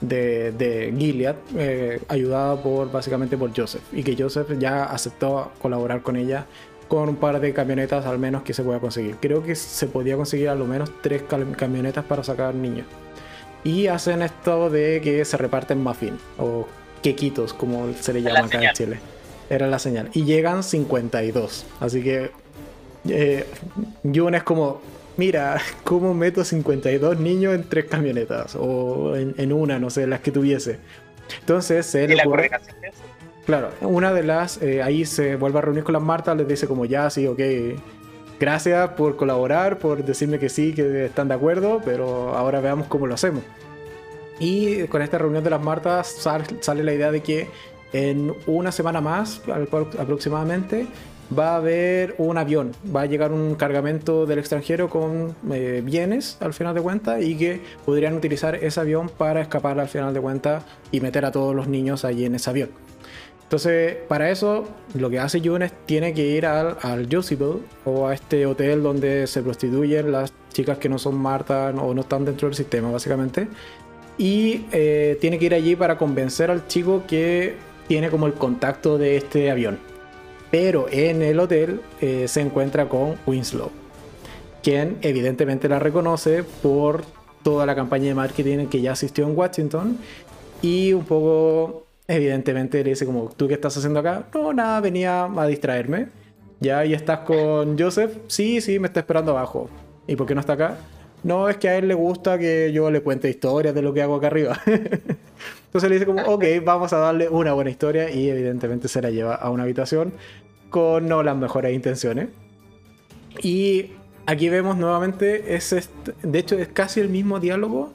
Speaker 1: de, Gilead, eh, ayudada por, básicamente por Joseph, y que Joseph ya aceptó colaborar con ella con un par de camionetas al menos que se pueda conseguir. Creo que se podía conseguir a lo menos tres camionetas para sacar niños. Y hacen esto de que se reparten muffin o quequitos, como se le llama acá en Chile. Era la señal. Y llegan 52. Así que eh, Jun es como, mira, ¿cómo meto 52 niños en tres camionetas? O en, una, no sé, las que tuviese. Entonces se le ocurre... Claro, una de las, eh, ahí se vuelve a reunir con las Martas, les dice como ya, sí, ok, gracias por colaborar, por decirme que sí, que están de acuerdo, pero ahora veamos cómo lo hacemos. Y con esta reunión de las Martas sale la idea de que en una semana más aproximadamente va a haber un avión, va a llegar un cargamento del extranjero con eh, bienes al final de cuentas y que podrían utilizar ese avión para escapar al final de cuentas y meter a todos los niños allí en ese avión. Entonces, para eso, lo que hace Junes tiene que ir al, al o a este hotel donde se prostituyen las chicas que no son Marta o no están dentro del sistema, básicamente. Y eh, tiene que ir allí para convencer al chico que tiene como el contacto de este avión. Pero en el hotel eh, se encuentra con Winslow. quien evidentemente la reconoce por toda la campaña de marketing que ya asistió en Washington y un poco evidentemente le dice como, ¿tú qué estás haciendo acá? No, nada, venía a distraerme. Ya, y estás con Joseph. Sí, sí, me está esperando abajo. ¿Y por qué no está acá? No, es que a él le gusta que yo le cuente historias de lo que hago acá arriba. Entonces le dice como, ok, vamos a darle una buena historia y evidentemente se la lleva a una habitación con no las mejores intenciones. Y aquí vemos nuevamente, es de hecho es casi el mismo diálogo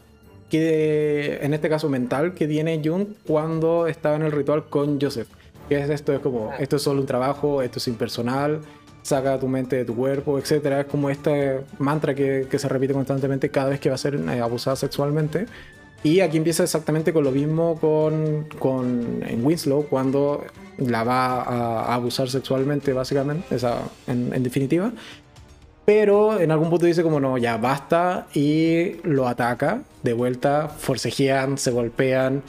Speaker 1: que en este caso mental que tiene Jung cuando estaba en el ritual con Joseph. Que es esto, es como, esto es solo un trabajo, esto es impersonal, saca tu mente de tu cuerpo, etc. Es como este mantra que, que se repite constantemente cada vez que va a ser eh, abusada sexualmente. Y aquí empieza exactamente con lo mismo con, con en Winslow, cuando la va a, abusar sexualmente, básicamente, esa, en, en definitiva pero en algún punto dice como no, ya basta y lo ataca. De vuelta, forcejean, se golpean,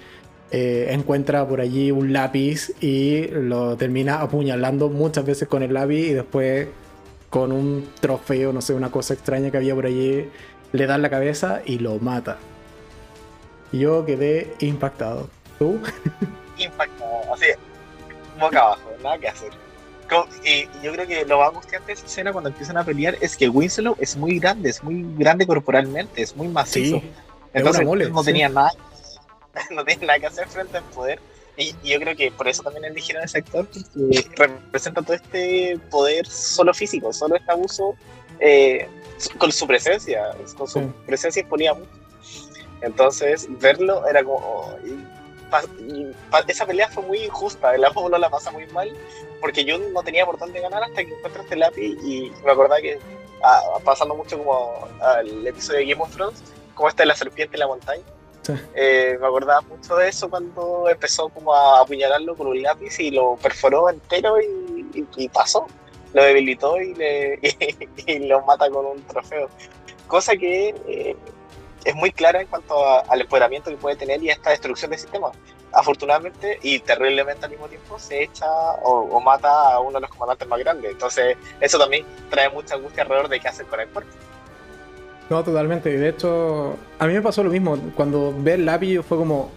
Speaker 1: eh, encuentra por allí un lápiz y lo termina apuñalando muchas veces con el lápiz y después con un trofeo, no sé, una cosa extraña que había por allí, le da la cabeza y lo mata. Yo quedé impactado. ¿Tú?
Speaker 2: Impactado, así, boca abajo, nada que hacer. Y yo creo que lo más angustiante de esa escena cuando empiezan a pelear es que Winslow es muy grande, es muy grande corporalmente, es muy macizo. Entonces no tenía nada, no tenía nada que hacer frente al poder. Y, yo creo que por eso también eligieron ese actor, porque representa todo este poder solo físico, solo este abuso eh, con su presencia, con su presencia exponía mucho. Entonces, verlo era como esa pelea fue muy injusta, el amo no la pasa muy mal, porque yo no tenía por dónde ganar hasta que encontré este lápiz y me acordaba que, ah, pasando mucho como al episodio de Game of Thrones, como esta de la serpiente en la montaña, eh, me acordaba mucho de eso cuando empezó como a apuñalarlo con un lápiz y lo perforó entero y, pasó, lo debilitó y, le, y, lo mata con un trofeo. Cosa que eh, es muy clara en cuanto al empoderamiento que puede tener y a esta destrucción del sistema. Afortunadamente y terriblemente al mismo tiempo se echa o, mata a uno de los comandantes más grandes. Entonces eso también trae mucha angustia alrededor de qué hacer con el cuerpo.
Speaker 1: No, totalmente. De hecho, a mí me pasó lo mismo. Cuando ve el lápiz fue como,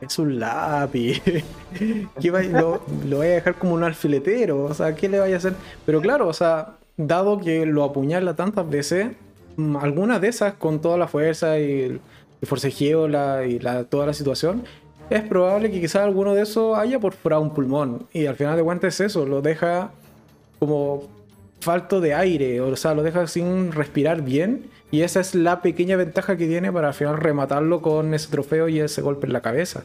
Speaker 1: es un lápiz. lo, lo, voy a dejar como un alfiletero. O sea, ¿qué le vaya a hacer? Pero claro, o sea, dado que lo apuñala tantas veces, Mm, algunas de esas con toda la fuerza y el, forcejeo y la, toda la situación, es probable que quizás alguno de esos haya perforado un pulmón. Y al final de cuentas es eso, lo deja como falto de aire, o sea, lo deja sin respirar bien. Y esa es la pequeña ventaja que tiene para al final rematarlo con ese trofeo y ese golpe en la cabeza.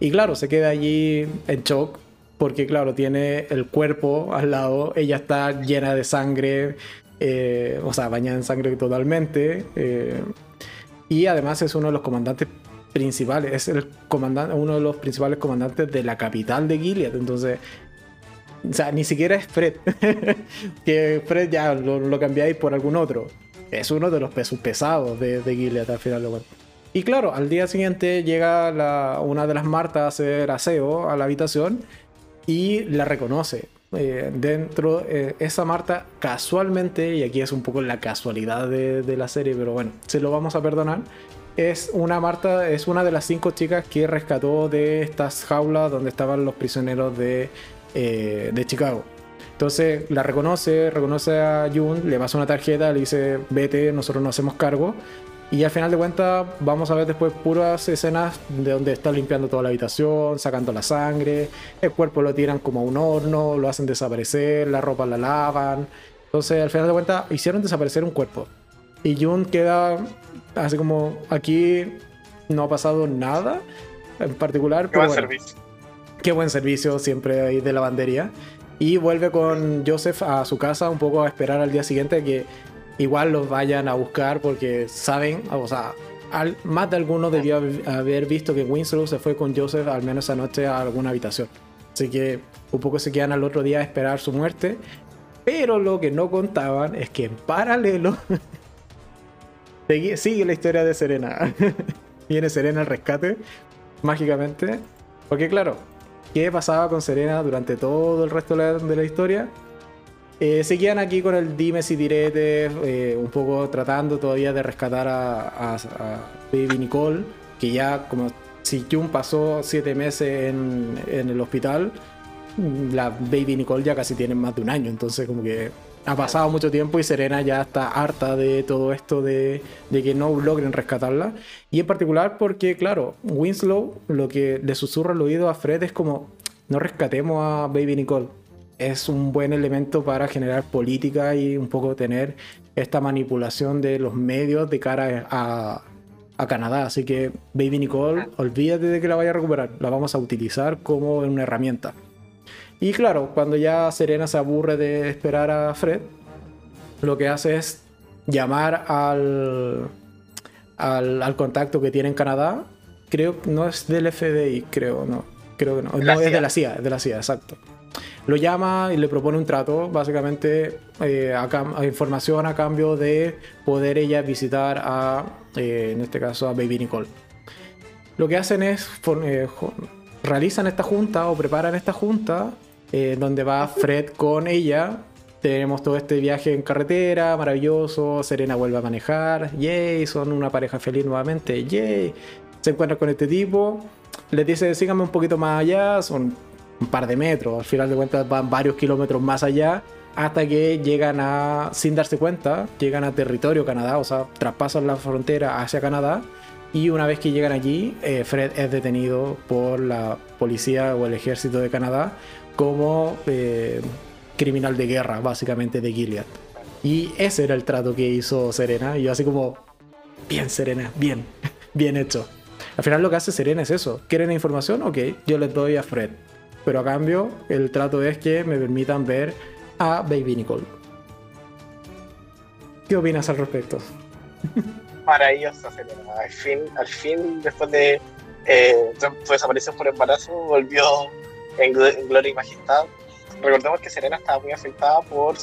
Speaker 1: Y claro, se queda allí en shock, porque claro, tiene el cuerpo al lado, ella está llena de sangre, eh, o sea, bañada en sangre totalmente. Eh, y además es uno de los comandantes principales, es el comandante, uno de los principales comandantes de la capital de Gilead. Entonces, o sea, ni siquiera es Fred, que Fred ya lo, cambiáis por algún otro. Es uno de los pesos pesados de, de Gilead al final de cuentas. Y claro, al día siguiente llega una de las Martas a hacer aseo a la habitación y la reconoce. Eh, dentro, eh, esa Marta casualmente, y aquí es un poco la casualidad de, la serie, pero bueno, se lo vamos a perdonar. Es una Marta, es una de las cinco chicas que rescató de estas jaulas donde estaban los prisioneros de, eh, de Chicago. Entonces la reconoce, reconoce a Jun, le pasa una tarjeta, le dice, vete, nosotros nos hacemos cargo. Y al final de cuentas vamos a ver después puras escenas de donde está limpiando toda la habitación, sacando la sangre, el cuerpo lo tiran como a un horno, lo hacen desaparecer, la ropa la lavan. Entonces al final de cuentas hicieron desaparecer un cuerpo. Y Jun queda así como aquí no ha pasado nada en particular.
Speaker 2: Qué buen servicio.
Speaker 1: Qué buen servicio siempre ahí de lavandería. Y vuelve con Joseph a su casa un poco a esperar al día siguiente que igual los vayan a buscar porque saben, o sea, más de alguno debió haber visto que Winslow se fue con Joseph al menos esa noche a alguna habitación. Así que un poco se quedan al otro día a esperar su muerte. Pero lo que no contaban es que en paralelo sigue la historia de Serena. Viene Serena al rescate, mágicamente. Porque claro, ¿qué pasaba con Serena durante todo el resto de la historia? Eh, seguían aquí con el dimes y diretes, eh, un poco tratando todavía de rescatar a, Baby Nicole, que ya como si Jun pasó siete meses en, en, el hospital, la Baby Nicole ya casi tiene más de un año, entonces como que ha pasado mucho tiempo y Serena ya está harta de todo esto de, de, que no logren rescatarla. Y en particular porque, claro, Winslow lo que le susurra al oído a Fred es como, no rescatemos a Baby Nicole es un buen elemento para generar política y un poco tener esta manipulación de los medios de cara a, Canadá. Así que, Baby Nicole, olvídate de que la vaya a recuperar, la vamos a utilizar como una herramienta. Y claro, cuando ya Serena se aburre de esperar a Fred, lo que hace es llamar al, al, contacto que tiene en Canadá. Creo que no es del FBI, creo, no. Creo que no. No, es de la CIA, es de la CIA, exacto lo llama y le propone un trato, básicamente eh, información a cambio de poder ella visitar a, eh, en este caso, a Baby Nicole. Lo que hacen es, eh, realizan esta junta o preparan esta junta donde va Fred con ella. Tenemos todo este viaje en carretera, maravilloso. Serena vuelve a manejar. Yay, son una pareja feliz nuevamente. Yay. Se encuentra con este tipo. Les dice, síganme un poquito más allá. Son un par de metros, al final de cuentas van varios kilómetros más allá, hasta que llegan a, sin darse cuenta, llegan a territorio Canadá, o sea, traspasan la frontera hacia Canadá, y una vez que llegan allí, eh, Fred es detenido por la policía o el ejército de Canadá como eh, criminal de guerra, básicamente de Gilead. Y ese era el trato que hizo Serena, y yo así como, bien Serena, bien, bien hecho. Al final lo que hace Serena es eso. ¿Quieren información? Ok, yo les doy a Fred pero a cambio el trato es que me permitan ver a Baby Nicole. ¿Qué opinas al respecto?
Speaker 2: Maravillosa, Al fin, al fin después de eh, su desaparición por embarazo, volvió en, gloria y majestad. Recordemos que Serena estaba muy afectada por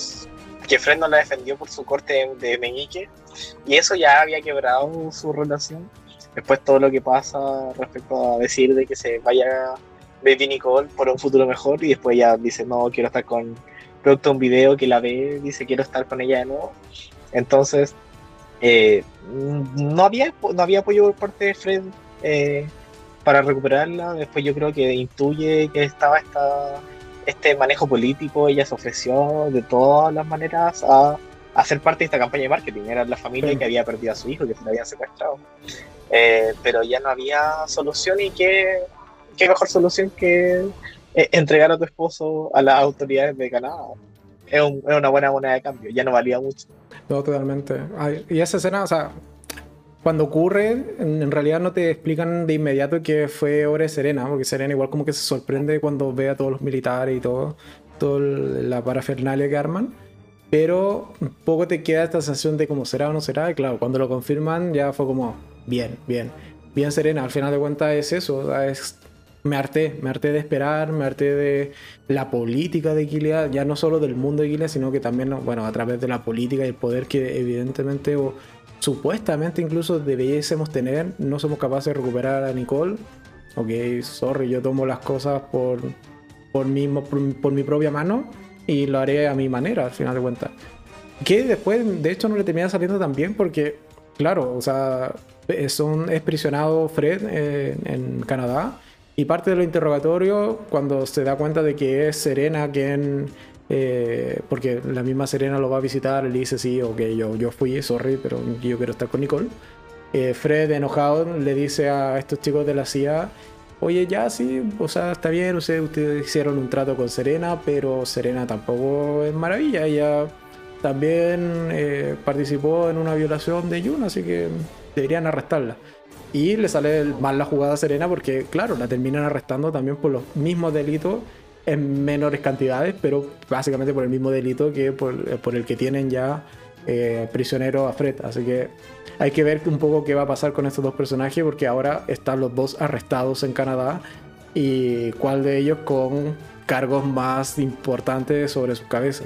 Speaker 2: que Fred no la defendió por su corte de meñique y eso ya había quebrado su relación. Después todo lo que pasa respecto a decir de que se vaya Baby Nicole por un futuro mejor y después ya dice, no, quiero estar con producto un video que la ve, dice, quiero estar con ella de nuevo. Entonces, eh, no, había, no había apoyo por parte de Fred eh, para recuperarla. Después yo creo que intuye que estaba esta, este manejo político, ella se ofreció de todas las maneras a, hacer parte de esta campaña de marketing. Era la familia que había perdido a su hijo, que se le habían secuestrado. Eh, pero ya no había solución y que qué mejor solución que eh, entregar a tu esposo a las autoridades de Canadá. Es, una buena moneda de cambio, ya no valía mucho.
Speaker 1: No, totalmente. y esa escena, o sea, cuando ocurre, en, realidad no te explican de inmediato que fue obra de Serena, porque Serena igual como que se sorprende cuando ve a todos los militares y todo, toda la parafernalia que arman. Pero un poco te queda esta sensación de cómo será o no será. Y claro, cuando lo confirman ya fue como, bien, bien. Bien Serena, al final de cuentas es eso, es me harté, me harté de esperar, me harté de la política de Gilead, ya no solo del mundo de Gilead, sino que también, bueno, a través de la política y el poder que evidentemente o supuestamente incluso debiésemos tener, no somos capaces de recuperar a Nicole. Ok, sorry, yo tomo las cosas por, por, mismo, por, mi propia mano y lo haré a mi manera, al final de cuentas. Que después, de hecho, no le termina saliendo tan bien porque, claro, o sea, es prisionado Fred eh, en Canadá y parte de los interrogatorios, cuando se da cuenta de que es Serena quien. Eh, porque la misma Serena lo va a visitar, le dice: Sí, ok, yo, yo fui, sorry, pero yo quiero estar con Nicole. Eh, Fred, enojado, le dice a estos chicos de la CIA: Oye, ya sí, o sea, está bien, ustedes hicieron un trato con Serena, pero Serena tampoco es maravilla. Ella también eh, participó en una violación de Jun, así que deberían arrestarla. Y le sale mal la jugada Serena porque, claro, la terminan arrestando también por los mismos delitos en menores cantidades, pero básicamente por el mismo delito que por, eh, el que tienen ya eh, prisionero a Fred. Así que hay que ver un poco qué va a pasar con estos dos personajes porque ahora están los dos arrestados en Canadá y cuál de ellos con cargos más importantes sobre su cabeza.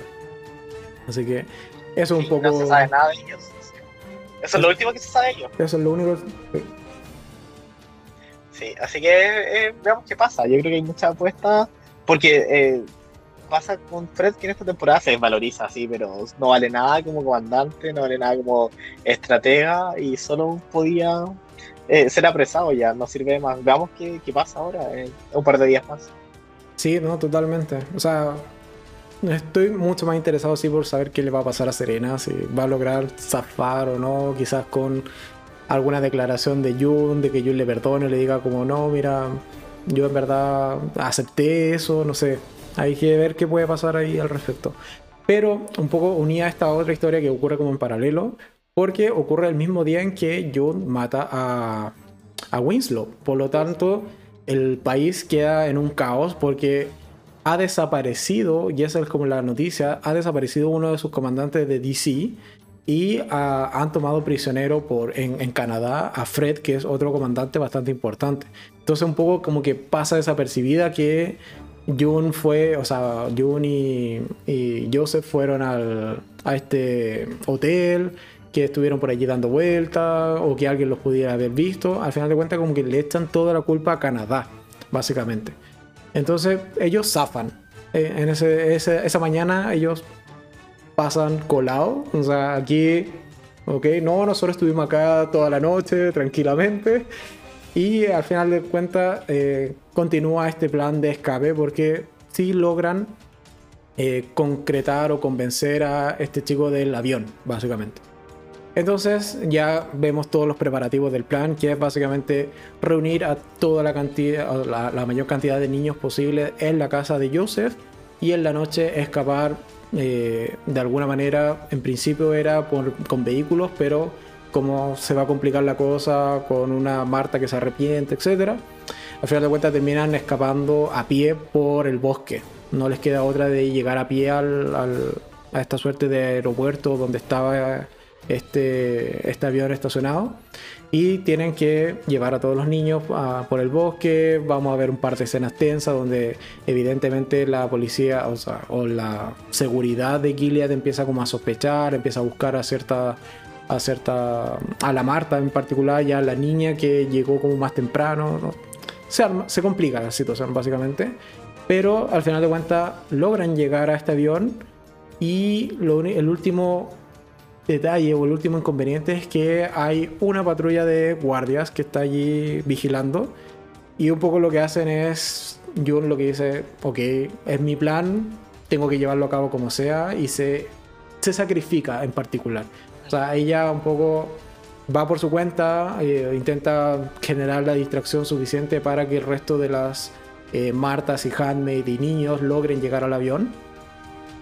Speaker 1: Así que eso es un poco...
Speaker 2: No se sabe nada de ellos. Eso es lo último que se sabe de ellos.
Speaker 1: Eso es lo único...
Speaker 2: Sí, así que eh, veamos qué pasa. Yo creo que hay muchas apuestas, porque eh, pasa con Fred que en esta temporada se desvaloriza así, pero no vale nada como comandante, no vale nada como estratega y solo podía eh, ser apresado ya, no sirve de más. Veamos qué, qué pasa ahora, un par de días más.
Speaker 1: Sí, no, totalmente. O sea, estoy mucho más interesado sí por saber qué le va a pasar a Serena, si va a lograr zafar o no, quizás con alguna declaración de Jun, de que Jun le perdone, le diga como no, mira, yo en verdad acepté eso, no sé. Hay que ver qué puede pasar ahí al respecto. Pero un poco unía a esta otra historia que ocurre como en paralelo, porque ocurre el mismo día en que Jun mata a, a Winslow. Por lo tanto, el país queda en un caos porque ha desaparecido, y esa es como la noticia, ha desaparecido uno de sus comandantes de DC y ah, han tomado prisionero por, en, en, Canadá a Fred, que es otro comandante bastante importante. Entonces un poco como que pasa desapercibida que Jun fue, o sea, Jun y, y Joseph fueron al, a este hotel, que estuvieron por allí dando vueltas o que alguien los pudiera haber visto. Al final de cuentas como que le echan toda la culpa a Canadá, básicamente. Entonces ellos zafan. Eh, en ese, ese, esa mañana ellos pasan colado. O sea, aquí, ok, no, nosotros estuvimos acá toda la noche tranquilamente. Y al final de cuentas eh, continúa este plan de escape porque sí logran eh, concretar o convencer a este chico del avión, básicamente. Entonces ya vemos todos los preparativos del plan, que es básicamente reunir a toda la cantidad, la, la mayor cantidad de niños posible en la casa de Joseph y en la noche escapar eh, de alguna manera, en principio era con vehículos, pero como se va a complicar la cosa con una Marta que se arrepiente, etc. Al final de cuentas terminan escapando a pie por el bosque. No les queda otra de llegar a pie al, a esta suerte de aeropuerto donde estaba este, este avión estacionado y tienen que llevar a todos los niños a, por el bosque. Vamos a ver un par de escenas tensas donde evidentemente la policía o, la seguridad de Gilead empieza como a sospechar, empieza a buscar a cierta a cierta a la Marta en particular, ya la niña que llegó como más temprano, ¿no? se, arma, se complica la situación básicamente, pero al final de cuentas logran llegar a este avión y lo, el último detalle o el último inconveniente es que hay una patrulla de guardias que está allí vigilando y un poco lo que hacen es Jun lo que dice, ok, es mi plan, tengo que llevarlo a cabo como sea y se, se sacrifica en particular. O sea, ella un poco va por su cuenta, eh, intenta generar la distracción suficiente para que el resto de las eh, Martas y Handmaid y niños logren llegar al avión,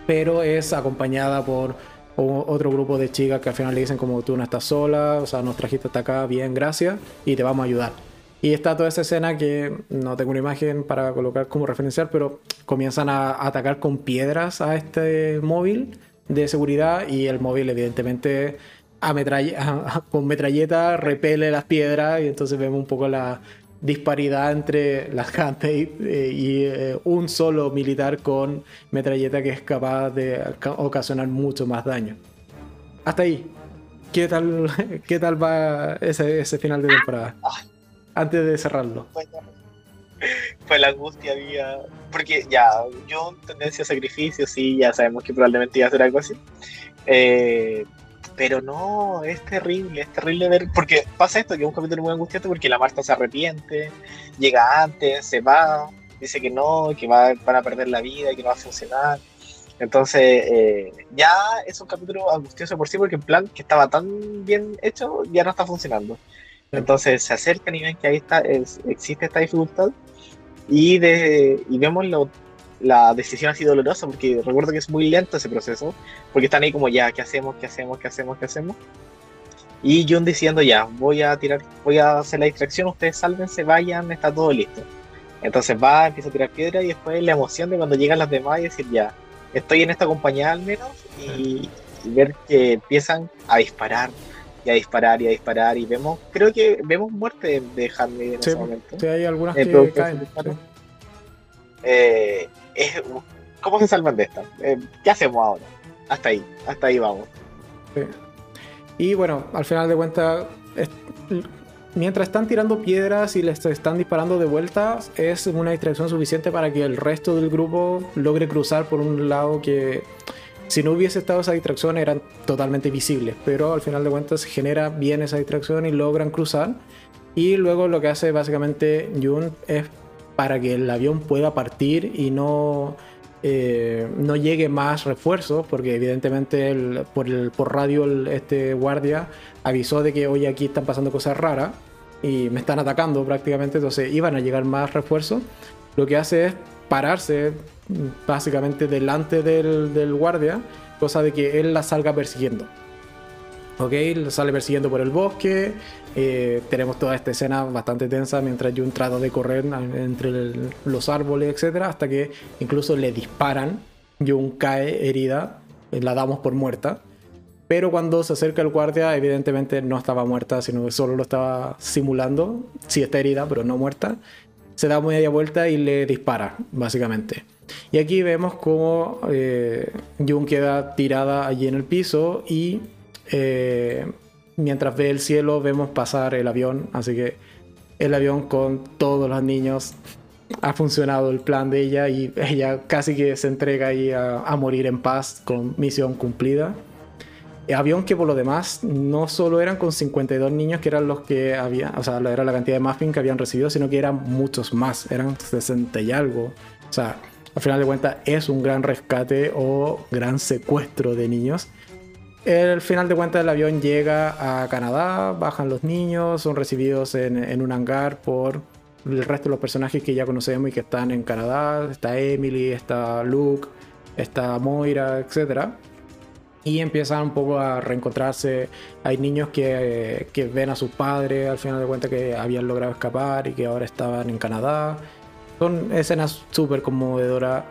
Speaker 1: pero es acompañada por o otro grupo de chicas que al final le dicen como tú no estás sola, o sea, nos trajiste hasta acá, bien, gracias, y te vamos a ayudar. Y está toda esa escena que no tengo una imagen para colocar como referencial, pero comienzan a atacar con piedras a este móvil de seguridad y el móvil evidentemente con metralleta repele las piedras y entonces vemos un poco la, disparidad entre las handmade eh, y eh, un solo militar con metralleta que es capaz de ocasionar mucho más daño. Hasta ahí. ¿Qué tal, qué tal va ese, ese final de temporada? Antes de cerrarlo.
Speaker 2: Pues la angustia había. Porque ya, yo tendencia a sacrificio, sí, ya sabemos que probablemente iba a hacer algo así. Eh, pero no, es terrible, es terrible ver, porque pasa esto, que es un capítulo muy angustiante porque la Marta se arrepiente, llega antes, se va, dice que no, que va, van a perder la vida, que no va a funcionar. Entonces, eh, ya es un capítulo angustioso por sí, porque el plan que estaba tan bien hecho ya no está funcionando. Entonces se acercan y ven que ahí está, es, existe esta dificultad y, de, y vemos lo la decisión ha sido dolorosa porque recuerdo que es muy lento ese proceso, porque están ahí como ya, ¿qué hacemos? ¿Qué hacemos? ¿Qué hacemos? ¿Qué hacemos? Y John diciendo ya, voy a tirar, voy a hacer la distracción, ustedes sálvense, vayan, está todo listo. Entonces va, empieza a tirar piedra y después la emoción de cuando llegan las demás y decir ya, estoy en esta compañía al menos y, y ver que empiezan a disparar y a disparar y a disparar y vemos, creo que vemos muerte de, Handmaid en
Speaker 1: sí,
Speaker 2: ese momento.
Speaker 1: Sí, hay algunas que caen. Sí.
Speaker 2: Eh, es, ¿Cómo se salvan de esta? Eh, ¿Qué hacemos ahora? Hasta ahí, hasta ahí vamos.
Speaker 1: Y bueno, al final de cuentas, mientras están tirando piedras y les están disparando de vuelta, es una distracción suficiente para que el resto del grupo logre cruzar por un lado que si no hubiese estado esa distracción eran totalmente visibles, pero al final de cuentas genera bien esa distracción y logran cruzar. Y luego lo que hace básicamente Jun es para que el avión pueda partir y no, eh, no llegue más refuerzos, porque evidentemente por, radio este guardia avisó de que hoy aquí están pasando cosas raras y me están atacando prácticamente, entonces iban a llegar más refuerzos. Lo que hace es pararse básicamente delante del, del guardia, cosa de que él la salga persiguiendo. Ok, sale persiguiendo por el bosque. Eh, tenemos toda esta escena bastante tensa mientras Jun trata de correr entre los árboles, etc. Hasta que incluso le disparan. Jun cae herida. Eh, la damos por muerta. Pero cuando se acerca el guardia, evidentemente no estaba muerta, sino que solo lo estaba simulando. Sí está herida, pero no muerta. Se da media vuelta y le dispara, básicamente. Y aquí vemos cómo eh, Jun queda tirada allí en el piso y eh, mientras ve el cielo vemos pasar el avión, así que el avión con todos los niños ha funcionado el plan de ella y ella casi que se entrega ahí a, morir en paz con misión cumplida. Avión que por lo demás no solo eran con 52 niños que eran los que había, o sea, era la cantidad de muffin que habían recibido, sino que eran muchos más, eran 60 y algo. O sea, al final de cuentas es un gran rescate o gran secuestro de niños al final de cuentas el avión llega a Canadá, bajan los niños, son recibidos en, un hangar por el resto de los personajes que ya conocemos y que están en Canadá. Está Emily, está Luke, está Moira, etc. Y empiezan un poco a reencontrarse. Hay niños que, ven a sus padres al final de cuentas que habían logrado escapar y que ahora estaban en Canadá. Son escenas súper conmovedoras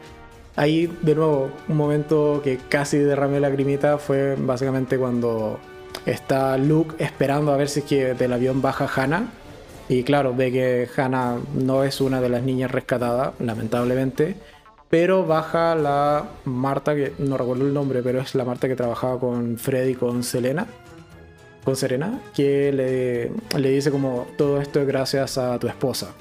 Speaker 1: Ahí, de nuevo, un momento que casi derramé lagrimita fue básicamente cuando está Luke esperando a ver si es que del avión baja Hannah. Y claro, ve que Hannah no es una de las niñas rescatadas, lamentablemente. Pero baja la Marta, que no recuerdo el nombre, pero es la Marta que trabajaba con Freddy y con Selena. Con Serena, que le, le dice como todo esto es gracias a tu esposa.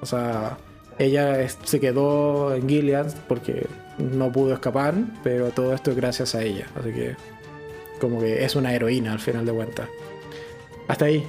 Speaker 1: O sea, ella se quedó en Gilead porque no pudo escapar, pero todo esto es gracias a ella. Así que, como que es una heroína al final de cuentas. Hasta ahí.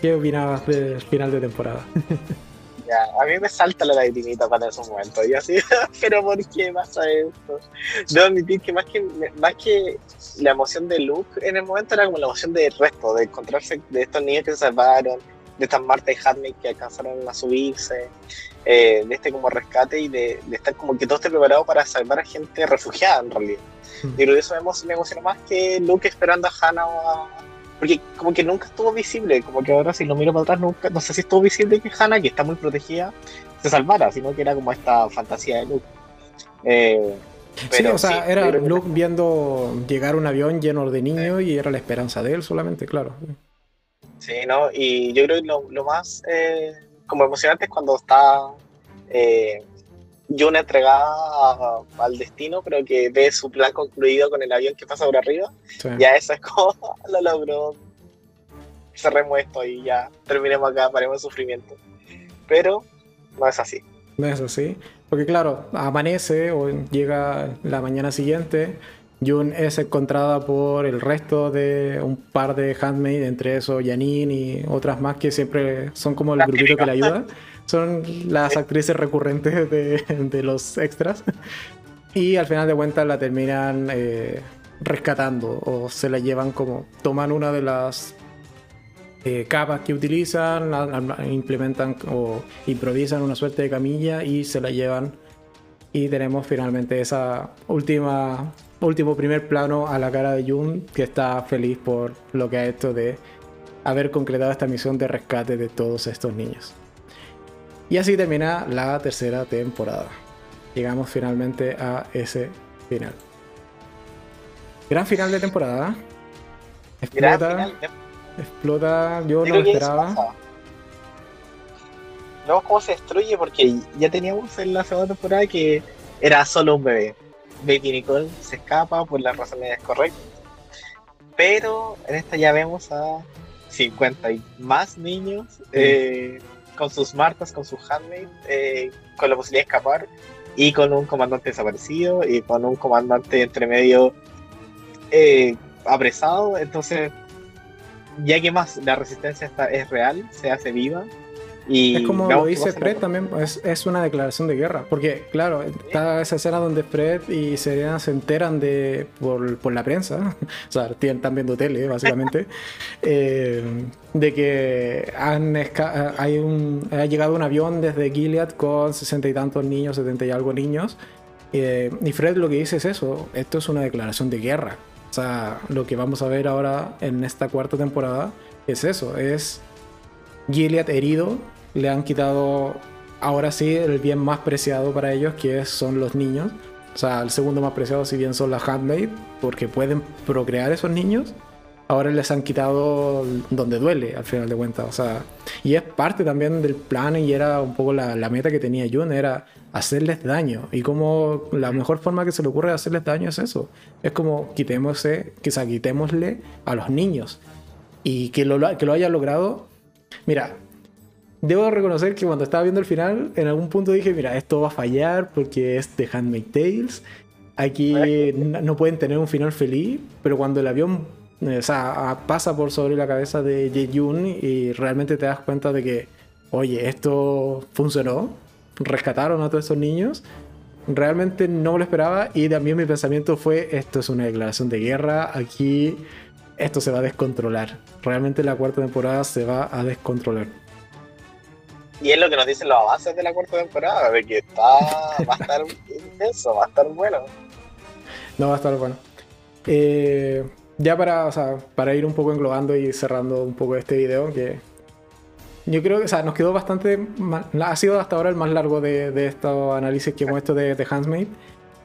Speaker 1: ¿Qué opinabas del final de temporada?
Speaker 2: Ya, a mí me salta la lagrimita para esos momentos. Y así, pero ¿por qué pasa esto? Debo admitir que más que, más que la emoción de Luke en el momento era como la emoción del resto, de encontrarse de estos niños que se salvaron, de estas Marta y Hadley que alcanzaron a subirse, eh, de este como rescate y de, estar como que todo esté preparado para salvar a gente refugiada en realidad. Hmm. Y creo que eso me emociona más que Luke esperando a Hannah Porque como que nunca estuvo visible, como que ahora si lo miro para atrás, nunca, no sé si estuvo visible que Hannah, que está muy protegida, se salvara, sino que era como esta fantasía de Luke.
Speaker 1: Eh, sí, o sea, era Luke viendo llegar un avión lleno de niños y era la esperanza de él solamente, claro.
Speaker 2: Sí, ¿no? Y yo creo que lo, lo más eh, como emocionante es cuando está eh, Jun entregada al destino, pero que ve su plan concluido con el avión que pasa por arriba. Ya eso es como lo logró. Cerremos esto y ya terminemos acá, paremos el sufrimiento. Pero no es así.
Speaker 1: No es así. Porque claro, amanece o llega la mañana siguiente. Jun es encontrada por el resto de un par de handmaids, entre eso Janine y otras más que siempre son como el grupito que le ayuda. Son las actrices recurrentes de, los extras. Y al final de cuentas la terminan eh, rescatando o se la llevan como toman una de las eh, capas que utilizan, implementan o improvisan una suerte de camilla y se la llevan. Y tenemos finalmente esa última último primer plano a la cara de Jun, que está feliz por lo que ha hecho de haber concretado esta misión de rescate de todos estos niños. Y así termina la tercera temporada. Llegamos finalmente a ese final. Gran final de temporada. Explota. Explota. Yo, no lo esperaba.
Speaker 2: Vemos cómo se destruye porque ya teníamos en la segunda temporada que era solo un bebé. Baby Nicole se escapa por las razones correctas. Pero en esta ya vemos a 50 y más niños eh, con sus martas, con sus handmaids, eh, con la posibilidad de escapar y con un comandante desaparecido y con un comandante entre medio eh, apresado. Entonces, ya que más la resistencia está, es real, se hace viva
Speaker 1: es como lo dice Fred también, es, es, una declaración de guerra. Porque, claro, está esa escena donde Fred y Serena se enteran de por, por la prensa, o sea, están viendo tele, básicamente, eh, de que han hay un, ha llegado un avión desde Gilead con sesenta y tantos niños, setenta y algo niños. Eh, y Fred lo que dice es eso, esto es una declaración de guerra. O sea, lo que vamos a ver ahora en esta cuarta temporada es eso, es Gilead herido, le han quitado ahora sí el bien más preciado para ellos, que son los niños. O sea, el segundo más preciado, si bien son las handmaid, porque pueden procrear esos niños, ahora les han quitado donde duele, al final de cuentas. O sea, y es parte también del plan y era un poco la, meta que tenía Jun, era hacerles daño. Y como la mejor forma que se le ocurre hacerles daño es eso. Es como quitémosle, quizá quitémosle a los niños. Y que lo, que lo haya logrado. Mira, debo reconocer que cuando estaba viendo el final, en algún punto dije, mira, esto va a fallar porque es The Handmaid's Tales. Aquí no pueden tener un final feliz, pero cuando el avión o sea, pasa por sobre la cabeza de Jun y realmente te das cuenta de que, oye, esto funcionó, rescataron a todos esos niños, realmente no lo esperaba y también mi pensamiento fue, esto es una declaración de guerra, aquí esto se va a descontrolar. Realmente la cuarta temporada se va a descontrolar.
Speaker 2: Y es lo que nos dicen los avances de la cuarta temporada, de que está, va a estar intenso, va a estar bueno.
Speaker 1: No va a estar bueno. Eh, ya para, o sea, para ir un poco englobando y cerrando un poco este video, que yo creo que o sea, nos quedó bastante. Ha sido hasta ahora el más largo de, de estos análisis que hemos hecho de, de Handsmaid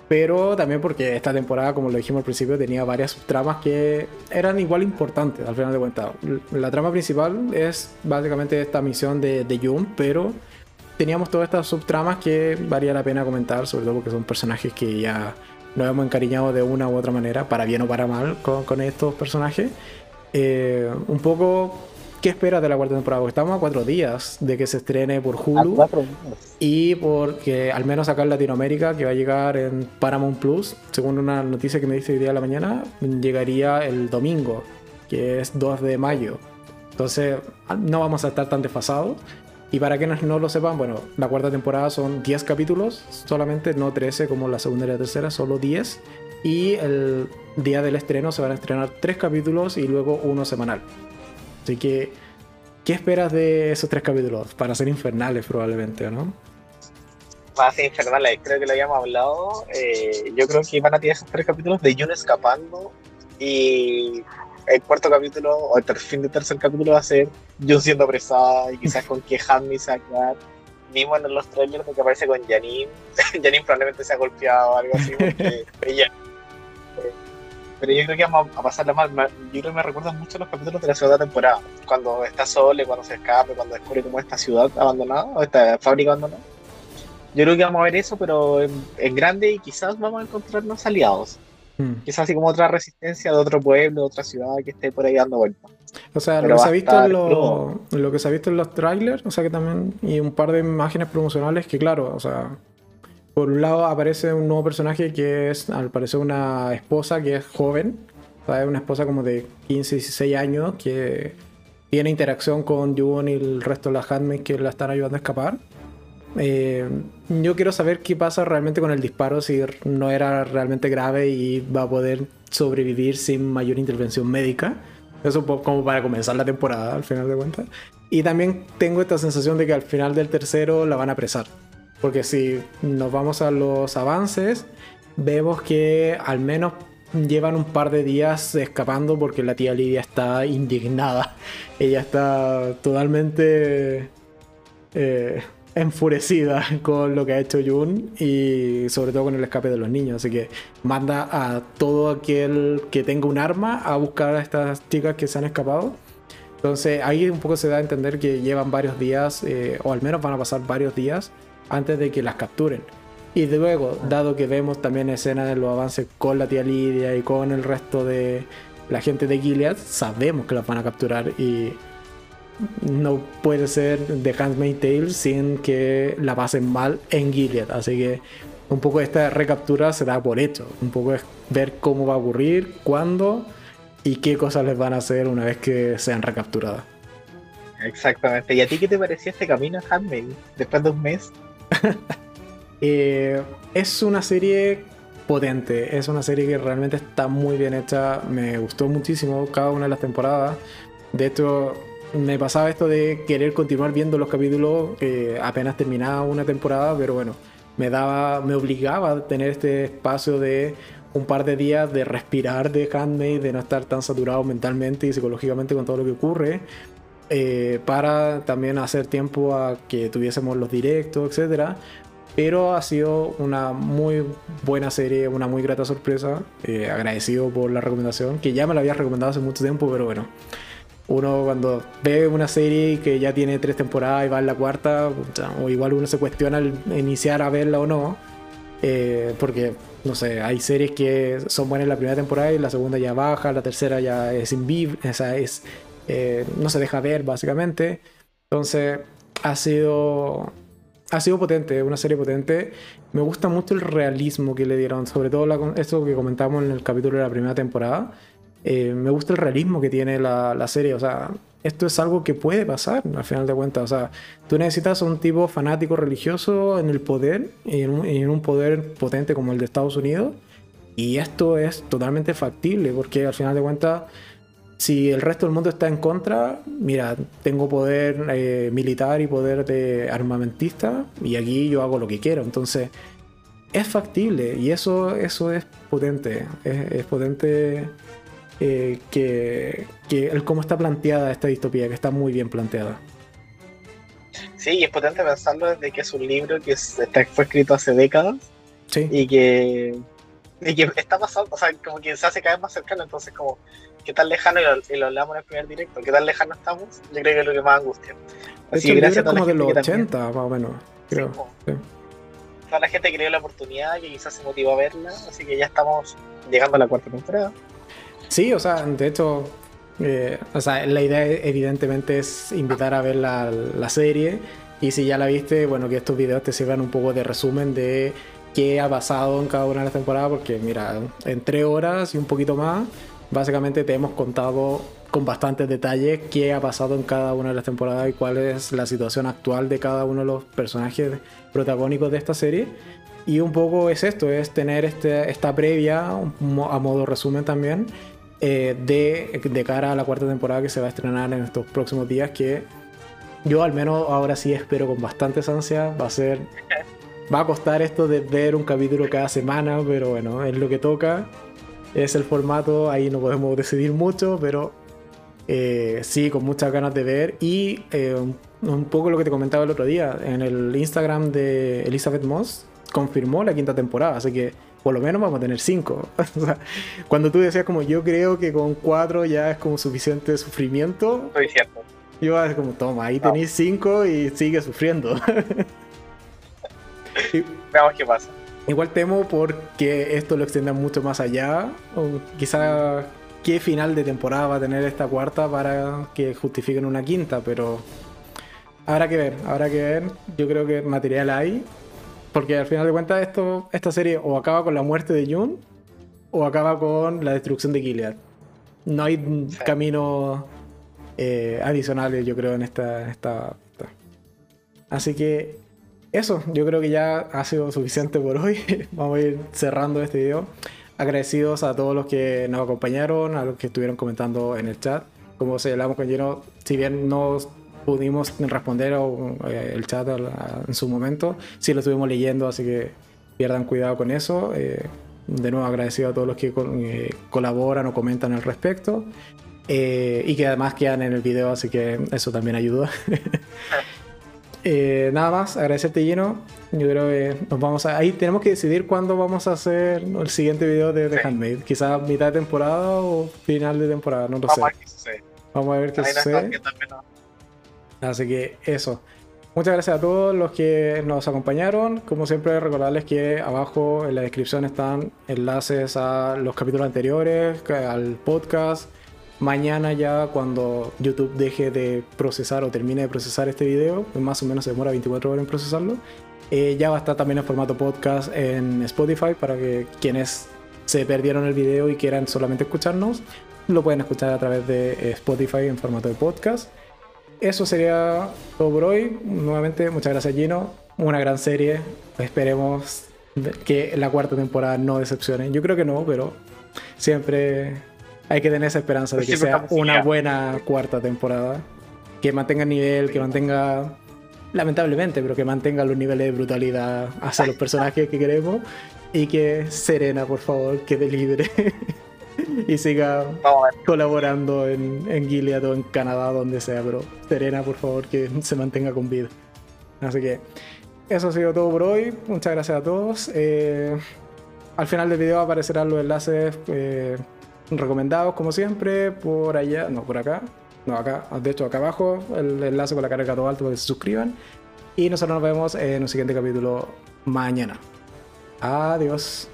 Speaker 1: pero también porque esta temporada, como lo dijimos al principio, tenía varias tramas que eran igual importantes al final de cuentas. La trama principal es básicamente esta misión de, de Jun, pero teníamos todas estas subtramas que valía la pena comentar, sobre todo porque son personajes que ya nos hemos encariñado de una u otra manera, para bien o para mal, con, con estos personajes. Eh, un poco ¿Qué esperas de la cuarta temporada? Porque estamos a cuatro días de que se estrene por Hulu. Y porque al menos acá en Latinoamérica, que va a llegar en Paramount Plus, según una noticia que me dice hoy día de la mañana, llegaría el domingo, que es 2 de mayo. Entonces, no vamos a estar tan desfasados. Y para quienes no lo sepan, bueno, la cuarta temporada son 10 capítulos, solamente, no 13 como la segunda y la tercera, solo 10. Y el día del estreno se van a estrenar 3 capítulos y luego uno semanal. Así que, ¿qué esperas de esos tres capítulos? Para ser infernales probablemente, ¿no?
Speaker 2: Van a ser infernales, creo que lo habíamos hablado. Eh, yo creo que van a tener esos tres capítulos de Jun escapando y el cuarto capítulo o el fin de tercer capítulo va a ser Jun siendo apresada y quizás con que Hanmi se va a quedar. Mismo en los trailers de que aparece con Janine. Janine probablemente se ha golpeado o algo así porque ella pero yo creo que vamos a pasarla mal. Yo creo que me recuerdan mucho los capítulos de la segunda temporada. Cuando está Sole, cuando se escape, cuando descubre cómo esta ciudad abandonada, o esta fábrica abandonada. Yo creo que vamos a ver eso, pero en, grande y quizás vamos a encontrarnos aliados. Hmm. Quizás así como otra resistencia de otro pueblo, de otra ciudad que esté por ahí dando vueltas.
Speaker 1: O sea, lo que, se ha visto en lo que se ha visto en los trailers, o sea que también, y un par de imágenes promocionales que claro, o sea, por un lado aparece un nuevo personaje que es, al parecer, una esposa que es joven. una esposa como de 15, 16 años que tiene interacción con Jun y el resto de las handmaids que la están ayudando a escapar. Eh, yo quiero saber qué pasa realmente con el disparo, si no era realmente grave y va a poder sobrevivir sin mayor intervención médica. Eso como para comenzar la temporada, al final de cuentas. Y también tengo esta sensación de que al final del tercero la van a apresar. Porque si nos vamos a los avances, vemos que al menos llevan un par de días escapando porque la tía Lidia está indignada. Ella está totalmente eh, enfurecida con lo que ha hecho Jun y sobre todo con el escape de los niños. Así que manda a todo aquel que tenga un arma a buscar a estas chicas que se han escapado. Entonces ahí un poco se da a entender que llevan varios días, eh, o al menos van a pasar varios días antes de que las capturen. Y luego, dado que vemos también escenas de los avances con la tía Lidia y con el resto de, la gente de Gilead sabemos que las van a capturar y no puede ser The Handmaid's Tale sin que la pasen mal en Gilead. Así que un poco esta recaptura se da por hecho. Un poco es ver cómo va a ocurrir, cuándo y qué cosas les van a hacer una vez que sean recapturadas.
Speaker 2: Exactamente. ¿Y a ti qué te pareció este camino Handmaid después de un mes?
Speaker 1: Eh, es una serie potente, es una serie que realmente está muy bien hecha, me gustó muchísimo cada una de las temporadas. De hecho, me pasaba esto de querer continuar viendo los capítulos apenas terminaba una temporada, pero bueno, me daba, me obligaba a tener este espacio de un par de días de respirar de Handmaid, de no estar tan saturado mentalmente y psicológicamente con todo lo que ocurre, eh, para también hacer tiempo a que tuviésemos los directos, etc. Pero ha sido una muy buena serie, una muy grata sorpresa. Eh, agradecido por la recomendación, que ya me la había recomendado hace mucho tiempo, pero bueno. Uno cuando ve una serie que ya tiene tres temporadas y va en la cuarta, o igual uno se cuestiona al iniciar a verla o no. Eh, porque, no sé, hay series que son buenas en la primera temporada y la segunda ya baja, la tercera ya es inviv, o sea, es, eh, no se deja ver básicamente. Entonces, ha sido ha sido potente, una serie potente. Me gusta mucho el realismo que le dieron, sobre todo esto que comentamos en el capítulo de la primera temporada. Eh, me gusta el realismo que tiene la, serie, o sea, esto es algo que puede pasar al final de cuentas. O sea, tú necesitas un tipo fanático religioso en el poder, en en un poder potente como el de Estados Unidos. Y esto es totalmente factible, porque al final de cuentas si el resto del mundo está en contra, mira, tengo poder eh, militar y poder de armamentista y aquí yo hago lo que quiero. Entonces, es factible y eso, eso es potente. Es, potente eh, que, el cómo está planteada esta distopía, que está muy bien planteada.
Speaker 2: Sí, y es potente pensarlo desde que es un libro que fue escrito hace décadas y que y que está pasando, o sea, como que se hace cada vez más cercano, entonces como qué tan lejano, y lo, hablamos en el primer directo, qué tan lejano estamos, yo creo que es lo que más angustia.
Speaker 1: Así que gracias a como de los 80, más o menos, creo.
Speaker 2: Toda la gente que dio la oportunidad, que quizás se motivó a verla, así que ya estamos llegando a la cuarta temporada.
Speaker 1: Sí, o sea, de hecho, eh, o sea, la idea evidentemente es invitar a ver la, la serie y si ya la viste, bueno, que estos videos te sirvan un poco de resumen de qué ha pasado en cada una de las temporadas, porque mira, en tres horas y un poquito más básicamente te hemos contado con bastantes detalles qué ha pasado en cada una de las temporadas y cuál es la situación actual de cada uno de los personajes protagónicos de esta serie. Y un poco es esto, es tener este, esta previa, a modo resumen también, eh, de, de cara a la cuarta temporada que se va a estrenar en estos próximos días, que yo al menos ahora sí espero con bastantes ansias. Va a ser... Va a costar esto de ver un capítulo cada semana, pero bueno, es lo que toca es el formato, ahí no podemos decidir mucho, pero eh, sí, con muchas ganas de ver. Y eh, un, poco lo que te comentaba el otro día, en el Instagram de Elizabeth Moss confirmó la quinta temporada, así que por lo menos vamos a tener cinco. cuando tú decías como yo creo que con cuatro ya es como suficiente sufrimiento.
Speaker 2: Estoy cierto.
Speaker 1: Yo es como, toma, ahí tenéis cinco y sigue sufriendo.
Speaker 2: Veamos qué pasa.
Speaker 1: Igual temo porque esto lo extienda mucho más allá. O quizá qué final de temporada va a tener esta cuarta para que justifiquen una quinta, pero habrá que ver, habrá que ver. Yo creo que material hay. Porque al final de cuentas esto, esta serie o acaba con la muerte de Jun o acaba con la destrucción de Gilead. No hay caminos eh, adicionales, yo creo, en esta, esta. Así que eso, yo creo que ya ha sido suficiente por hoy. Vamos a ir cerrando este video. Agradecidos a todos los que nos acompañaron, a los que estuvieron comentando en el chat. Como señalamos con lleno, si bien no pudimos responder eh, el chat en su momento, sí lo estuvimos leyendo, así que pierdan cuidado con eso. Eh, de nuevo agradecido a todos los que eh, colaboran o comentan al respecto. y que además quedan en el video, así que eso también ayuda. Eh, nada más, agradecerte lleno. Yo creo que nos vamos a. Ahí tenemos que decidir cuándo vamos a hacer el siguiente video de The Handmaid. Quizás mitad de temporada o final de temporada, no lo sé. Vamos a ver qué sucede. Así que eso. Muchas gracias a todos los que nos acompañaron. Como siempre, recordarles que abajo en la descripción están enlaces a los capítulos anteriores, al podcast. Mañana ya cuando YouTube deje de procesar o termine de procesar este video, más o menos se demora 24 horas en procesarlo, eh, ya va a estar también en formato podcast en Spotify para que quienes se perdieron el video y quieran solamente escucharnos, lo pueden escuchar a través de eh, Spotify en formato de podcast. Eso sería todo por hoy. Nuevamente, muchas gracias Gino. Una gran serie. Esperemos que la cuarta temporada no decepcione. Yo creo que no, pero siempre hay que tener esa esperanza de que sea una buena cuarta temporada. Que mantenga nivel, que mantenga, lamentablemente, pero que mantenga los niveles de brutalidad hacia los personajes que queremos. Y que Serena, por favor, quede libre. y siga colaborando en, en Gilead o en Canadá, donde sea, pero Serena, por favor, que se mantenga con vida. Así que eso ha sido todo por hoy. Muchas gracias a todos. Eh, al final del video aparecerán los enlaces eh, recomendados como siempre, por allá, no, por acá, no, acá, de hecho acá abajo, el enlace con la carga todo alto para que se suscriban. Y nosotros nos vemos en un siguiente capítulo mañana. Adiós.